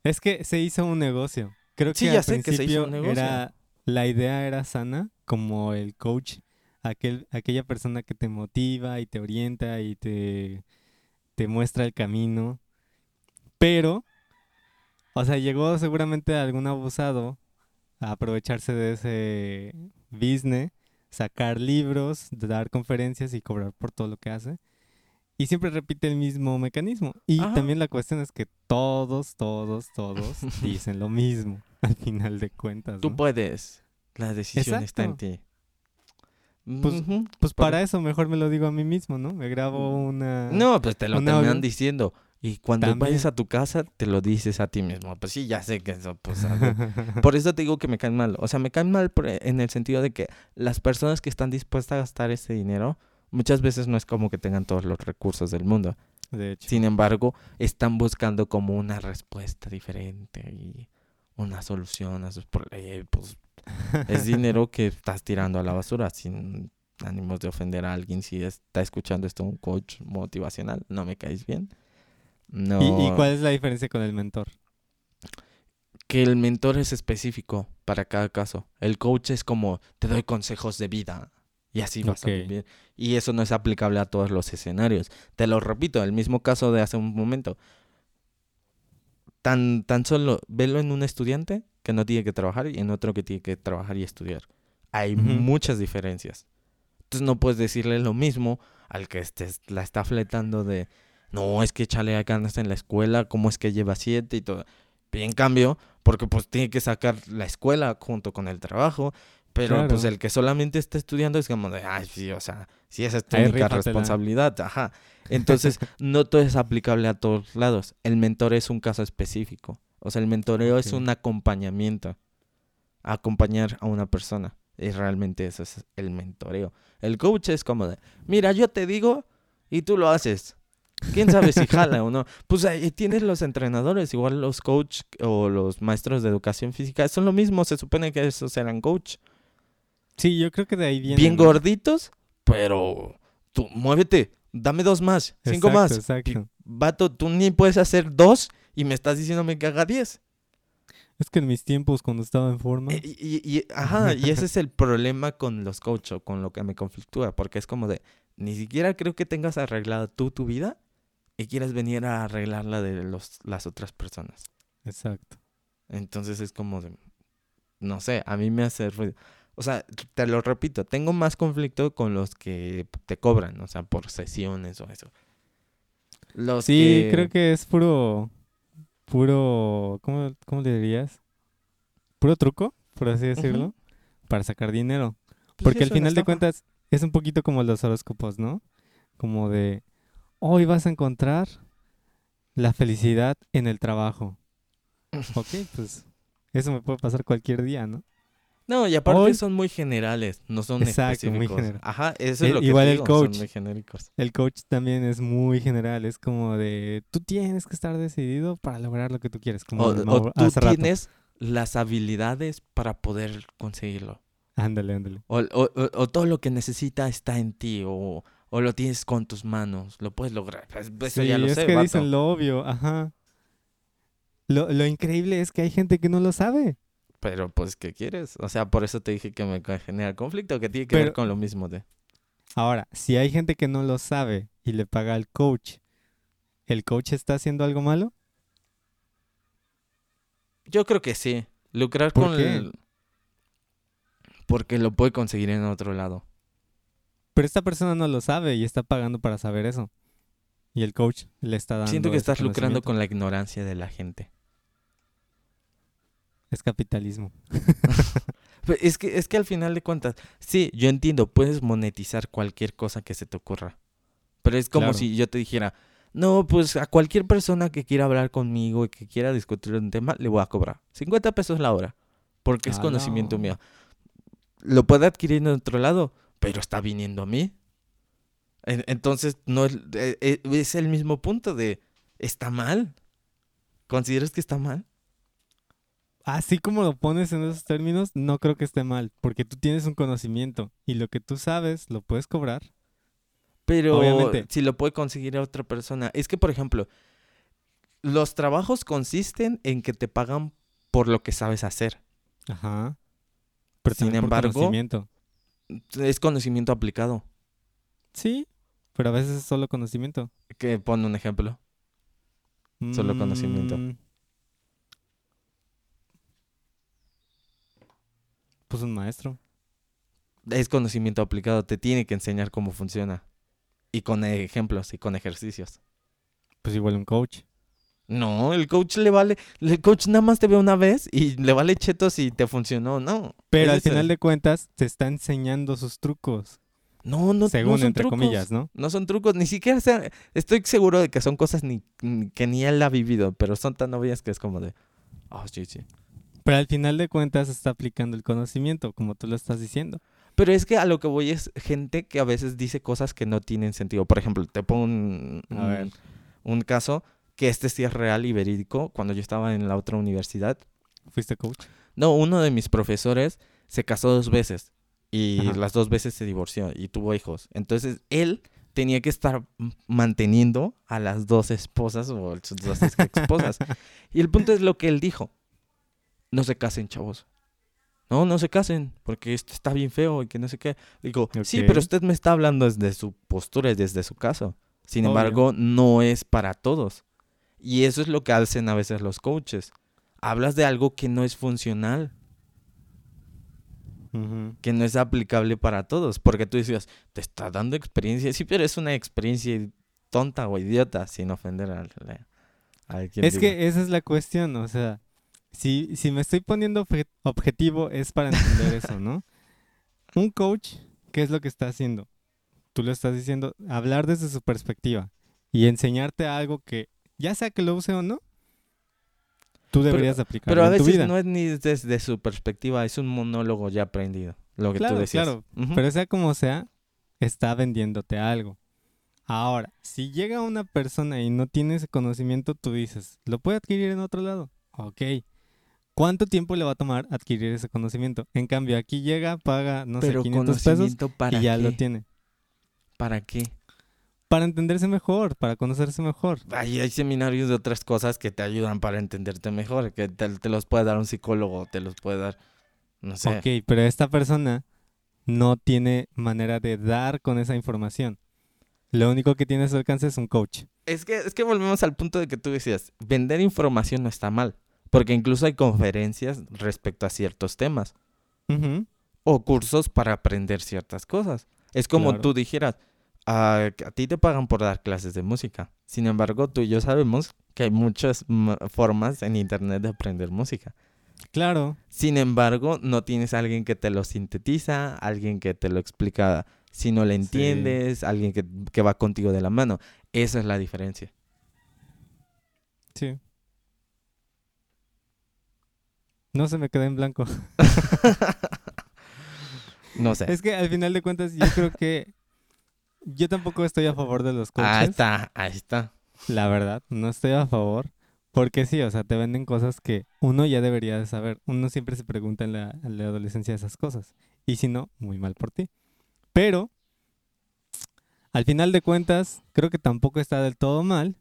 B: Es que se hizo un negocio. Creo que
A: Sí,
B: al
A: ya sé que se hizo un negocio.
B: era la idea era sana, como el coach, aquel, aquella persona que te motiva y te orienta y te, te muestra el camino. Pero, o sea, llegó seguramente algún abusado a aprovecharse de ese business, sacar libros, dar conferencias y cobrar por todo lo que hace. Y siempre repite el mismo mecanismo. Y
A: Ajá.
B: también la cuestión es que todos, todos, todos dicen lo mismo al final de cuentas.
A: Tú puedes. La decisión está en
B: Exacto.
A: ti.
B: Pues-. Pues para eso mejor me lo digo a mí mismo, ¿no? Me grabo una...
A: No, pues te lo terminan diciendo. Y cuando
B: También.
A: vayas a tu casa, te lo dices a ti mismo. Pues sí, ya sé que eso, pues... Por eso te digo que me caen mal. O sea, me caen mal en el sentido de que las personas que están dispuestas a gastar ese dinero, muchas veces no es como que tengan todos los recursos del mundo.
B: de hecho.
A: Sin embargo, están buscando como una respuesta diferente y una solución a sus problemas. Pues es dinero que estás tirando a la basura sin ánimos de ofender a alguien. Si está escuchando esto un coach motivacional, no me caes bien. No.
B: ¿Y, y cuál es la diferencia con el mentor?
A: Que el mentor es específico para cada caso. El coach es como te doy consejos de vida y así vas a vivir. Y eso no es aplicable a todos los escenarios. Te lo repito, el mismo caso de hace un momento. Tan, tan solo velo en un estudiante que no tiene que trabajar y en otro que tiene que trabajar y estudiar. Hay muchas diferencias. Entonces no puedes decirle lo mismo al que estés, la está fletando de no, es que échale ganas en la escuela, cómo es que lleva siete y todo. Y en cambio, porque pues tiene que sacar la escuela junto con el trabajo, pero
B: Claro.
A: pues el que solamente está estudiando es como de, ay, sí, o sea, si esa es tu única responsabilidad, ajá. Entonces, no todo es aplicable a todos lados. El mentor es un caso específico. O sea, el mentoreo es un acompañamiento. Acompañar a una persona. Y realmente eso es el mentoreo. El coach es como de, mira, yo te digo y tú lo haces. ¿Quién sabe si jala o no? Pues ahí tienes los entrenadores, igual los coach o los maestros de educación física, son lo mismo, se supone que esos eran coach.
B: Sí, yo creo que de ahí viene.
A: Bien gorditos, pero tú muévete, dame dos más, cinco
B: Exacto,
A: más.
B: Exacto.
A: Vato, tú ni puedes hacer dos y me estás diciéndome que haga diez.
B: Es que en mis tiempos, cuando estaba en forma.
A: Eh, Y, y- y- ajá, y ese es el problema con los coach o con lo que me conflictúa, porque es como de, ni siquiera creo que tengas arreglada tú tu vida y quieres venir a arreglar la de los, las otras personas.
B: Exacto.
A: Entonces es como de, no sé, a mí me hace ruido. O sea, te lo repito, tengo más conflicto con los que te cobran, o sea, por sesiones o eso. Los
B: Sí,
A: que-
B: creo que es puro. Puro. ¿Cómo, cómo le dirías? Puro truco, por así decirlo. Para sacar dinero.
A: pues,
B: Porque al final de cuentas es un poquito como los horóscopos, ¿no? Como de, hoy vas a encontrar la felicidad en el trabajo. Ok, pues eso me puede pasar cualquier día, ¿no?
A: No, y aparte
B: Hoy-
A: son muy generales, no son
B: Exacto, muy general.
A: Ajá, eso es
B: Eh,
A: lo que
B: igual el
A: digo,
B: coach.
A: son muy genéricos.
B: El coach también es muy general, es como de, tú tienes que estar decidido para lograr lo que tú quieres. Como
A: O,
B: el
A: o tú
B: rato.
A: tienes las habilidades para poder conseguirlo.
B: Ándale, ándale.
A: O- o todo lo que necesita está en ti, o, o lo tienes con tus manos, lo puedes lograr. Pues, eso
B: Sí,
A: ya lo
B: es
A: sé,
B: que
A: vato.
B: dicen lo obvio, ajá. Lo, lo increíble es que hay gente que no lo sabe.
A: Pero pues, ¿qué quieres? O sea, por eso te dije que me genera conflicto, que tiene que ver con lo mismo de...
B: Ahora, si hay gente que no lo sabe y le paga al coach, ¿el coach está haciendo algo malo?
A: Yo creo que sí. Lucrar
B: ¿Por
A: con
B: qué?
A: el... Porque lo puede conseguir en otro lado.
B: Pero esta persona no lo sabe y está pagando para saber eso. Y el coach le está dando.
A: Siento que estás lucrando con la ignorancia de la gente.
B: Es capitalismo.
A: Pero Es que, es que al final de cuentas, sí, yo entiendo, puedes monetizar cualquier cosa que se te ocurra. Pero es como
B: Claro.
A: si yo te dijera, no, pues a cualquier persona que quiera hablar conmigo y que quiera discutir un tema, le voy a cobrar 50 pesos la hora. Porque es
B: Ah,
A: conocimiento
B: no.
A: mío. Lo puede adquirir en otro lado, pero está viniendo a mí. En- Entonces, no es, eh, eh, es el mismo punto de, ¿está mal? ¿Consideras que está mal?
B: Así como lo pones en esos términos, no creo que esté mal, porque tú tienes un conocimiento y lo que tú sabes lo puedes cobrar.
A: Pero
B: Obviamente.
A: si lo puede conseguir a otra persona. Es que, por ejemplo, los trabajos consisten en que te pagan por lo que sabes hacer.
B: Ajá. Pero
A: Sin
B: por
A: embargo-
B: conocimiento.
A: Es conocimiento aplicado.
B: Sí, pero a veces es solo conocimiento.
A: Que pone un ejemplo. Solo conocimiento.
B: Mm. Pues un maestro.
A: Es conocimiento aplicado. Te tiene que enseñar cómo funciona. Y con ejemplos y con ejercicios.
B: Pues igual un coach.
A: No, el coach le vale. El coach nada más te ve una vez y le vale cheto si te funcionó o no.
B: Pero al final de cuentas te está enseñando sus trucos.
A: No, no,
B: según
A: no son
B: entre
A: trucos.
B: comillas, ¿no?
A: No son trucos, ni siquiera estoy seguro de que son cosas ni, que ni él ha vivido, pero son tan obvias que es como de, oh, sí, sí.
B: Pero al final de cuentas está aplicando el conocimiento, como tú lo estás diciendo.
A: Pero es que a lo que voy es gente que a veces dice cosas que no tienen sentido. Por ejemplo, te pongo un caso que este sí es real y verídico. Cuando yo estaba en la otra universidad,
B: ¿Fuiste coach?
A: no, uno de mis profesores se casó dos veces y
B: Ajá.
A: las dos veces se divorció y tuvo hijos. Entonces él tenía que estar manteniendo a las dos esposas o sus dos esposas. y el punto es lo que él dijo. No se casen, chavos. No, no se casen, porque esto está bien feo y que no sé qué. Digo, sí, pero usted me está hablando desde su postura y desde su caso. Sin
B: Obvio.
A: embargo, no es para todos. Y eso es lo que hacen a veces los coaches. Hablas de algo que no es funcional que no es aplicable para todos, porque tú decías, te está dando experiencia, sí, pero es una experiencia tonta o idiota, sin ofender al, al quien
B: Es
A: diga.
B: que esa es la cuestión, o sea, si, si me estoy poniendo obje- objetivo es para entender eso, ¿no? Un coach, ¿qué es lo que está haciendo? Tú lo estás diciendo, hablar desde su perspectiva y enseñarte algo que, ya sea que lo use o no, tú deberías aplicarlo
A: Pero a
B: en tu
A: veces
B: vida.
A: no es ni desde su perspectiva, es un monólogo ya aprendido, lo que
B: Claro,
A: tú decías.
B: claro,
A: Ujú.
B: Pero sea como sea, está vendiéndote algo. Ahora, si llega una persona y no tiene ese conocimiento, tú dices, ¿lo puede adquirir en otro lado? Ok. ¿Cuánto tiempo le va a tomar adquirir ese conocimiento? En cambio, aquí llega, paga, no
A: Pero
B: sé, 500 pesos
A: para
B: y ya
A: qué?
B: lo tiene.
A: ¿Para qué?
B: Para entenderse mejor, para conocerse mejor.
A: Ahí hay seminarios de otras cosas que te ayudan para entenderte mejor, que te, te los puede dar un psicólogo, te los puede dar, no sé.
B: Ok, pero esta persona no tiene manera de dar con esa información. Lo único que tiene a su alcance es un coach.
A: Es que, es que volvemos al punto de que tú decías, vender información no está mal, porque incluso hay conferencias respecto a ciertos temas o cursos para aprender ciertas cosas. Es como
B: Claro.
A: tú dijeras, "Ah, a ti te pagan por dar clases de música. Sin embargo, tú y yo sabemos que hay muchas ma- formas en internet de aprender música.
B: Claro,
A: Sin embargo, no tienes a alguien que te lo sintetiza, alguien que te lo explica si no le
B: Sí.
A: entiendes, alguien que, que va contigo de la mano. Esa es la diferencia.
B: sí. No se me queda en blanco.
A: No sé.
B: Es que al final de cuentas yo creo que yo tampoco estoy a favor de los coaches.
A: Ahí está, ahí está.
B: La verdad, no estoy a favor. Porque sí, o sea, te venden cosas que uno ya debería de saber. Uno siempre se pregunta en la, en la adolescencia esas cosas. Y si no, muy mal por ti. Pero, al final de cuentas, creo que tampoco está del todo mal.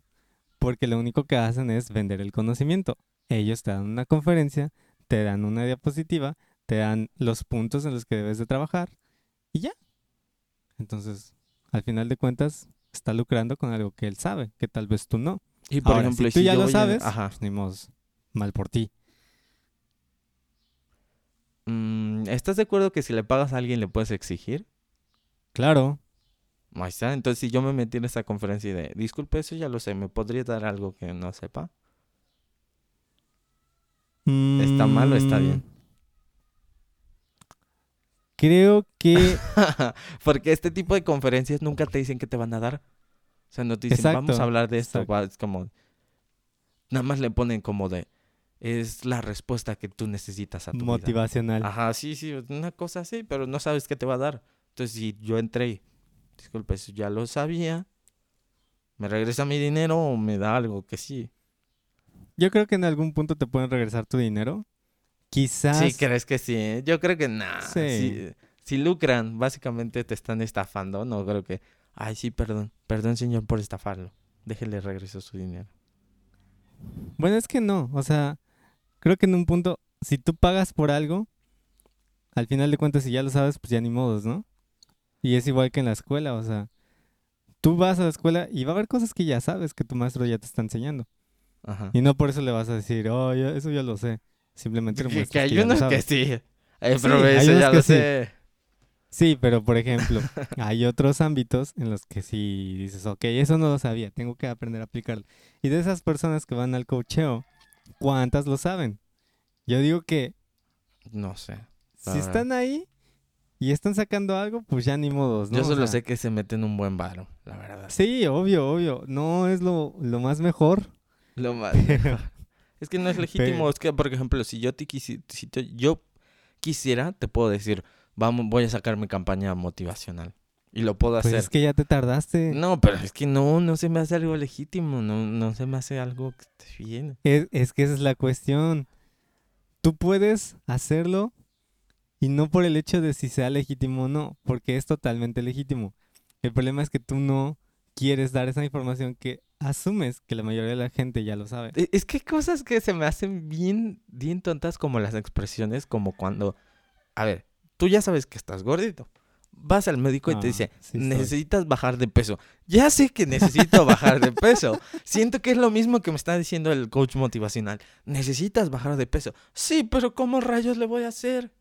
B: Porque lo único que hacen es vender el conocimiento. Ellos te dan una conferencia, te dan una diapositiva, te dan los puntos en los que debes de trabajar y ya. Entonces, al final de cuentas, está lucrando con algo que él sabe, que tal vez tú no.
A: Y por
B: Ahora,
A: ejemplo,
B: si tú
A: si
B: ya lo
A: voy a-
B: sabes,
A: Ajá.
B: pues ni modo, mal por ti.
A: Mm, ¿Estás de acuerdo que si le pagas a alguien le puedes exigir?
B: Claro,
A: Ahí está. Entonces, si yo me metí en esa conferencia y de, disculpe, eso ya lo sé, ¿me podría dar algo que no sepa? ¿Está mal o está bien?
B: Creo que
A: Porque este tipo de conferencias nunca te dicen que te van a dar. O sea, no te dicen,
B: Exacto,
A: vamos a hablar de esto. va, Es como, nada más le ponen como de, es la respuesta que tú necesitas a tu vida.
B: motivacional.
A: Ajá, sí, sí, una cosa así, pero no sabes qué te va a dar. Entonces, si yo entré, disculpe, eso ya lo sabía, ¿me regresa mi dinero o me da algo que sí?
B: Yo creo que en algún punto te pueden regresar tu dinero. Quizás.
A: Sí, crees que sí. Yo creo que nada.
B: Sí.
A: Si, si lucran, básicamente te están estafando. No creo que, ay, sí, perdón, perdón, señor, por estafarlo. Déjele regreso su dinero.
B: Bueno, es que no, o sea, creo que en un punto, si tú pagas por algo, al final de cuentas, si ya lo sabes, pues ya ni modos, ¿no? Y es igual que en la escuela, o sea, tú vas a la escuela y va a haber cosas que ya sabes que tu maestro ya te está enseñando.
A: Ajá.
B: Y no por eso le vas a decir, oh, eso ya lo sé. Simplemente le
A: Que, que hay unos que sí. Eh,
B: Sí,
A: pero eso ya lo
B: sí.
A: sé.
B: Sí, pero por ejemplo, hay otros ámbitos en los que sí dices, ok, eso no lo sabía, tengo que aprender a aplicarlo. Y de esas personas que van al cocheo, ¿cuántas lo saben? Yo digo que
A: No sé.
B: Si
A: verdad.
B: están ahí y están sacando algo, pues ya ni modos, ¿no?
A: Yo
B: O
A: solo
B: sea,
A: sé que se meten un buen varo, la verdad.
B: Sí, obvio, obvio. No es lo, lo más mejor.
A: Lo más. es que no es legítimo. Es que, por ejemplo, si yo te quisi- si te- yo quisiera, te puedo decir, vamos, voy a sacar mi campaña motivacional. Y lo puedo
B: Pues
A: hacer.
B: es que ya te tardaste.
A: No, pero es que no, no se me hace algo legítimo, no, no se me hace algo que esté bien.
B: Es, es que esa es la cuestión. Tú puedes hacerlo y no por el hecho de si sea legítimo o no, porque es totalmente legítimo. El problema es que tú no quieres dar esa información que asumes que la mayoría de la gente ya lo sabe.
A: E- Es que hay cosas que se me hacen bien, bien tontas como las expresiones, como cuando, a ver, tú ya sabes que estás gordito. Vas al médico y te
B: Ah,
A: dice,
B: sí
A: necesitas bajar de peso. Ya sé que necesito bajar de peso. Siento que es lo mismo que me está diciendo el coach motivacional. Necesitas bajar de peso. Sí, pero ¿cómo rayos le voy a hacer?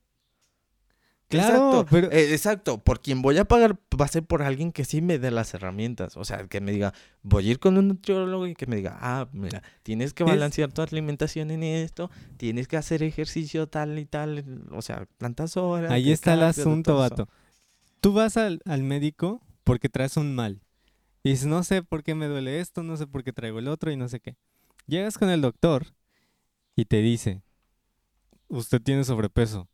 B: Claro,
A: exacto,
B: pero-
A: eh, exacto. Por quien voy a pagar va a ser por alguien que sí me dé las herramientas. O sea, que me diga, voy a ir con un nutriólogo y que me diga, ah, mira, tienes que balancear tu alimentación en esto, tienes que hacer ejercicio tal y tal, o sea, tantas horas.
B: Ahí está el asunto, vato. Tú vas al, al médico porque traes un mal. Y dices, no sé por qué me duele esto, no sé por qué traigo el otro y no sé qué. Llegas con el doctor y te dice, usted tiene sobrepeso.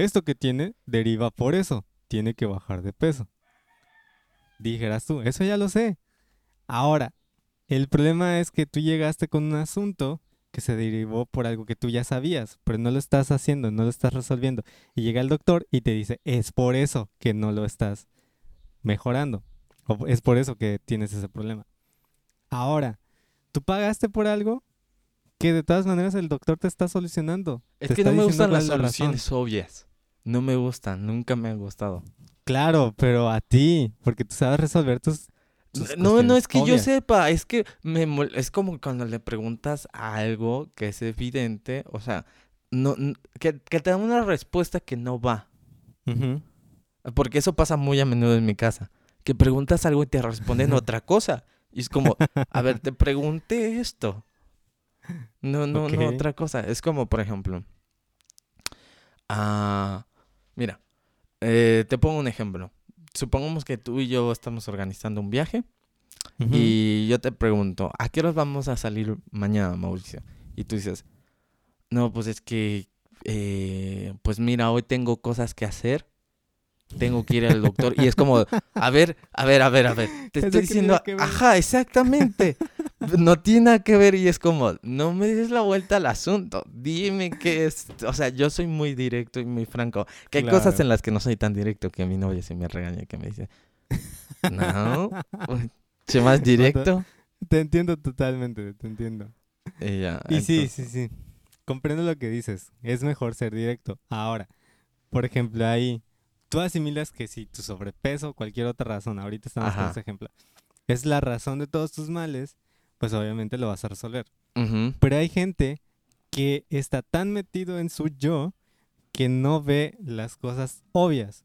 B: Esto que tiene deriva por eso. Tiene que bajar de peso. Dijeras tú, eso ya lo sé. Ahora, el problema es que tú llegaste con un asunto que se derivó por algo que tú ya sabías, pero no lo estás haciendo, no lo estás resolviendo. Y llega el doctor y te dice, es por eso que no lo estás mejorando. O es por eso que tienes ese problema. Ahora, tú pagaste por algo que de todas maneras el doctor te está solucionando.
A: Es
B: Te
A: que no me gustan las
B: la
A: soluciones obvias. No me gustan, nunca me han gustado.
B: Claro, pero a ti, porque tú sabes resolver tus... tus
A: No, no es que yo sepa, es que me es como cuando le preguntas algo que es evidente, o sea, no, que, que te da una respuesta que no va. Porque eso pasa muy a menudo en mi casa. Que preguntas algo y te responden otra cosa. Y es como, a ver, te pregunté esto. No, no, no, otra cosa. Es como, por ejemplo, ah, mira, eh, te pongo un ejemplo. Supongamos que tú y yo estamos organizando un viaje y yo te pregunto, ¿a qué horas vamos a salir mañana, Mauricio? Y tú dices, no, pues es que, eh, pues mira, hoy tengo cosas que hacer, tengo que ir al doctor. Y es como, a ver, a ver, a ver, a ver, te
B: ¿Eso
A: estoy diciendo, ajá, exactamente. No tiene nada que ver y es como, no me des la vuelta al asunto, dime qué es. O sea, yo soy muy directo y muy franco. Que hay cosas en las que no soy tan directo que mi novia se me regaña, que me dice, no, sé más directo.
B: Te entiendo totalmente, te entiendo.
A: Y, ya,
B: Y sí, sí, sí. Comprendo lo que dices. Es mejor ser directo. Ahora, por ejemplo, ahí tú asimilas que si tu sobrepeso, cualquier otra razón, ahorita estamos con ese ejemplo, es la razón de todos tus males, pues obviamente lo vas a resolver. Pero hay gente que está tan metido en su yo que no ve las cosas obvias.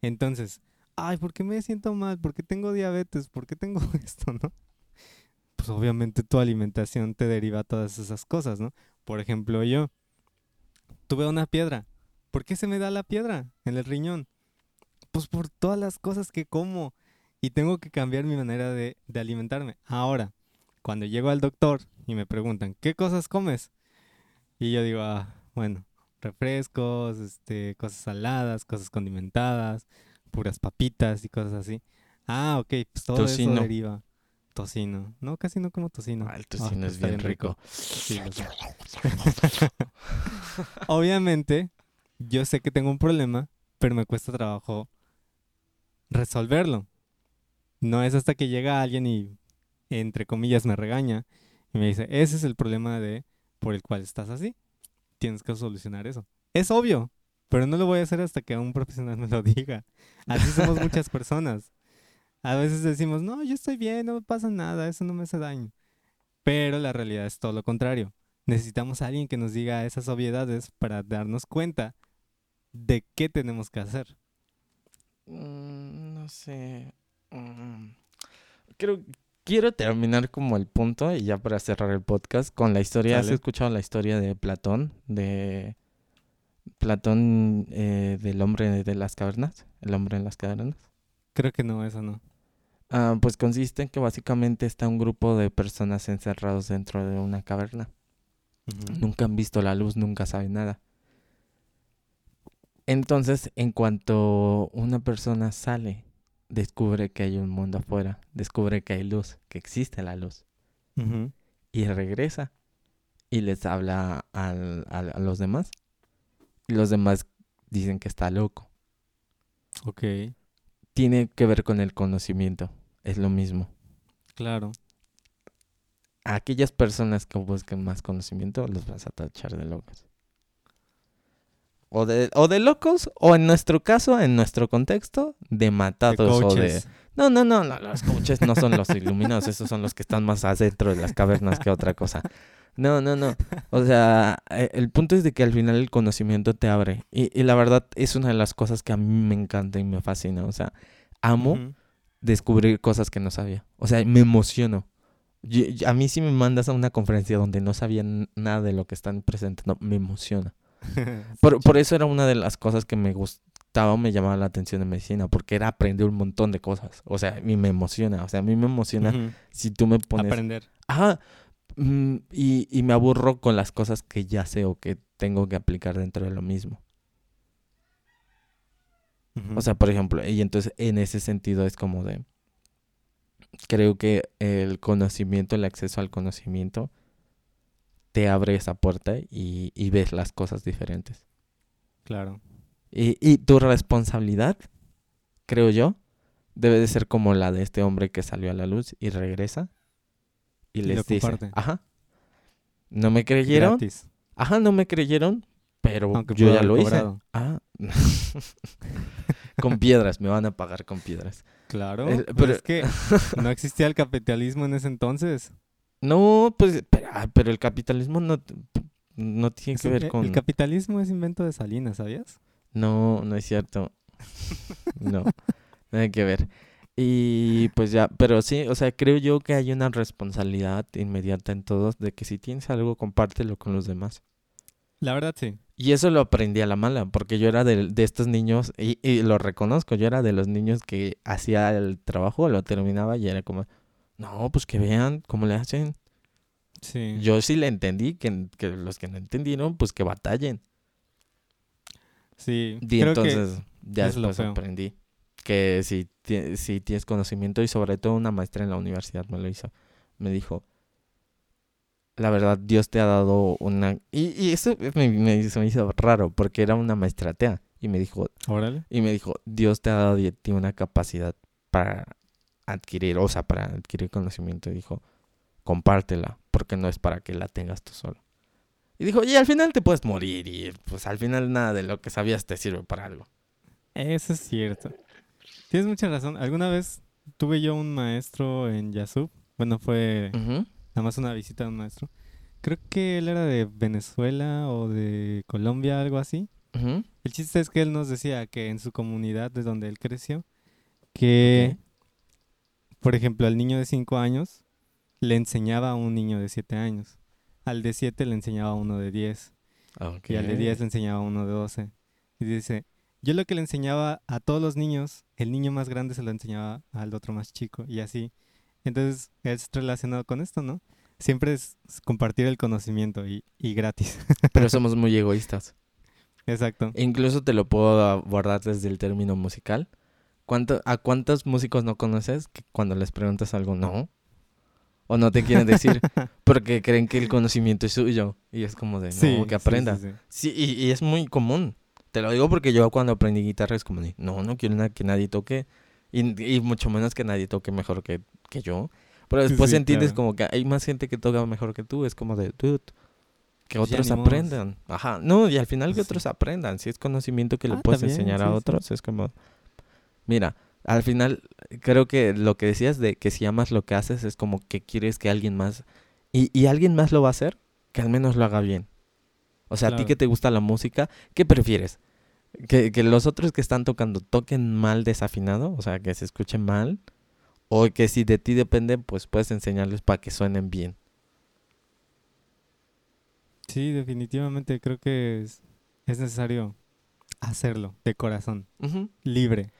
B: Entonces, ay, ¿por qué me siento mal? ¿Por qué tengo diabetes? ¿Por qué tengo esto, no? Pues obviamente tu alimentación te deriva todas esas cosas, ¿no? Por ejemplo, yo tuve una piedra. ¿Por qué se me da la piedra en el riñón? Pues por todas las cosas que como y tengo que cambiar mi manera de, de alimentarme. Ahora, cuando llego al doctor y me preguntan, ¿qué cosas comes? Y yo digo, ah, bueno, refrescos, este, cosas saladas, cosas condimentadas, puras papitas y cosas así. Ah, ok, pues todo
A: Tocino.
B: eso deriva. Tocino. No, casi no como tocino.
A: Ah, el
B: Ah,
A: tocino es bien rico.
B: Sí. Obviamente, yo sé que tengo un problema, pero me cuesta trabajo resolverlo. No es hasta que llega alguien y, entre comillas, me regaña Y me dice, ese es el problema de por el cual estás así. Tienes que solucionar eso. Es obvio, pero no lo voy a hacer hasta que un profesional me lo diga. Así somos muchas personas. A veces decimos, no, yo estoy bien, no pasa nada, eso no me hace daño. Pero la realidad es todo lo contrario. Necesitamos a alguien que nos diga esas obviedades para darnos cuenta de qué tenemos que hacer.
A: Mm, no sé. Mm, Creo, quiero terminar como el punto y ya para cerrar el podcast con la historia. ¿Has escuchado la historia de Platón? De Platón eh, del hombre de las cavernas. El hombre en las cavernas.
B: Creo que no, eso no.
A: Ah, pues consiste en que básicamente está un grupo de personas encerrados dentro de una caverna. Nunca han visto la luz, nunca saben nada. Entonces, en cuanto una persona sale, descubre que hay un mundo afuera, descubre que hay luz, que existe la luz, y regresa y les habla al- al- a los demás. Y los demás dicen que está loco.
B: Ok,
A: Tiene que ver con el conocimiento, es lo mismo.
B: claro.
A: A aquellas personas que busquen más conocimiento, los vas a tachar de locos. O de, o de locos, o en nuestro caso, en nuestro contexto, de
B: De
A: matados o de... No, no, no, no, los coaches no son los iluminados, esos son los que están más adentro de las cavernas que otra cosa. No, no, no. O sea, eh, el punto es de que al final el conocimiento te abre. Y, y la verdad es una de las cosas que a mí me encanta y me fascina. O sea, amo descubrir cosas que no sabía. O sea, me emociono. Yo- yo- a mí si me mandas a una conferencia donde no sabía nada de lo que están presentando, me emociona. Por, por eso era una de las cosas que me gustaba o me llamaba la atención de medicina, porque era aprender un montón de cosas. O sea, a mí me emociona. O sea, a mí me emociona si tú me pones...
B: Aprender.
A: Ajá. mm, y, y me aburro con las cosas que ya sé o que tengo que aplicar dentro de lo mismo. O sea, por ejemplo, y entonces en ese sentido es como de... Creo que el conocimiento, el acceso al conocimiento, te abre esa puerta y, y ves las cosas diferentes.
B: claro.
A: Y, y tu responsabilidad, creo yo, debe de ser como la de este hombre que salió a la luz y regresa y
B: Y
A: les dice, ajá, no me creyeron,
B: Gratis.
A: ajá, no me creyeron, pero
B: Aunque
A: yo ya lo hice. Ah, con piedras, me van a pagar con piedras.
B: Claro.
A: El- pero-
B: es que no existía el capitalismo en ese entonces.
A: No, pues, pero, ah, pero el capitalismo no, no tiene
B: Es
A: que ver
B: eh,
A: con...
B: El capitalismo es invento de Salinas, ¿sabías?
A: No, no es cierto. No, nada que ver. Y pues ya, pero sí, o sea, creo yo que hay una responsabilidad inmediata en todos de que si tienes algo, compártelo con los demás.
B: La verdad sí.
A: Y eso lo aprendí a la mala, porque yo era de, de estos niños, y, y lo reconozco, yo era de los niños que hacía el trabajo, lo terminaba y era como, no, pues que vean cómo le hacen.
B: Sí.
A: Yo sí le entendí, que, que los que no entendieron, pues que batallen.
B: sí.
A: Y
B: Creo
A: entonces ya
B: es lo
A: después
B: feo.
A: aprendí que si, ti- si tienes conocimiento y sobre todo una maestra en la universidad me lo hizo. Me dijo, la verdad Dios te ha dado una... Y, y eso me, me- se me hizo raro porque era una maestra atea y me dijo.
B: Órale.
A: y me dijo, Dios te ha dado a ti una capacidad para adquirir, o sea, para adquirir conocimiento. Dijo, compártela porque no es para que la tengas tú solo. Y dijo, y al final te puedes morir y pues al final nada de lo que sabías te sirve para algo.
B: Eso es cierto. Tienes mucha razón. Alguna vez tuve yo un maestro en Yasub. Bueno, fue nada más una visita de un maestro. Creo que él era de Venezuela o de Colombia, algo así. El chiste es que él nos decía que en su comunidad de donde él creció, que, por ejemplo, al niño de 5 años le enseñaba a un niño de 7 años. Al de 7 le enseñaba a uno de 10.
A: Ok.
B: Y al de 10 le enseñaba a uno de 12. Y dice, yo lo que le enseñaba a todos los niños, el niño más grande se lo enseñaba al otro más chico. Y así. Entonces es relacionado con esto, ¿no? Siempre es compartir el conocimiento y, y gratis.
A: Pero somos muy egoístas.
B: Exacto.
A: Incluso te lo puedo abordar desde el término musical. ¿Cuánto, ¿A cuántos músicos no conoces que cuando les preguntas algo no? O no te quieren decir porque creen que el conocimiento es suyo. Y es como de, no,
B: Sí,
A: que aprenda.
B: sí, sí.
A: Sí, y, y es muy común. Te lo digo porque yo cuando aprendí guitarra es como de, no, no quiero nada que nadie toque. Y, y mucho menos que nadie toque mejor que, que yo. Pero después entiendes
B: claro.
A: como que hay más gente que toca mejor que tú. Es como de, dude, que
B: Pues
A: otros aprendan. Ajá. No, y al final que otros aprendan. Si es conocimiento que le
B: Ah,
A: puedes
B: también,
A: enseñar a otros, es como... Mira, al final creo que lo que decías de que si amas lo que haces es como que quieres que alguien más... Y, y alguien más lo va a hacer, que al menos lo haga bien. O sea, a ti que te gusta la música, ¿qué prefieres? ¿Que, que los otros que están tocando toquen mal desafinado, o sea, que se escuchen mal, o que si de ti depende, pues puedes enseñarles para que suenen bien.
B: Sí, definitivamente creo que es, es necesario hacerlo de corazón, libre.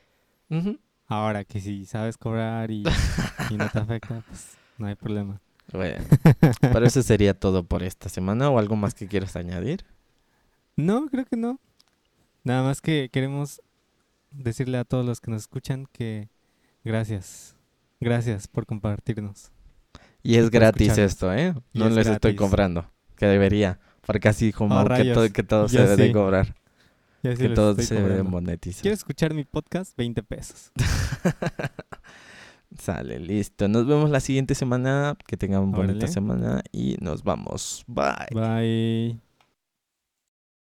B: Ahora que si sabes cobrar y, y no te afecta, pues no hay problema.
A: Bueno, pero eso sería todo por esta semana, o algo más que quieras añadir.
B: No, creo que no. Nada más que queremos decirle a todos los que nos escuchan que gracias. Gracias por compartirnos.
A: Y es gratis
B: escucharnos.
A: esto, ¿eh?
B: Y
A: No
B: es
A: les estoy cobrando, que debería. Porque así como
B: Oh,
A: que, todo, que todo se debe de cobrar.
B: Ya sí
A: que todo se
B: cobrando.
A: monetizar.
B: ¿Quieres escuchar mi podcast? 20 pesos.
A: Sale, listo. Nos vemos la siguiente semana. Que tengan bonita
B: Órale.
A: semana y nos vamos. Bye.
B: Bye.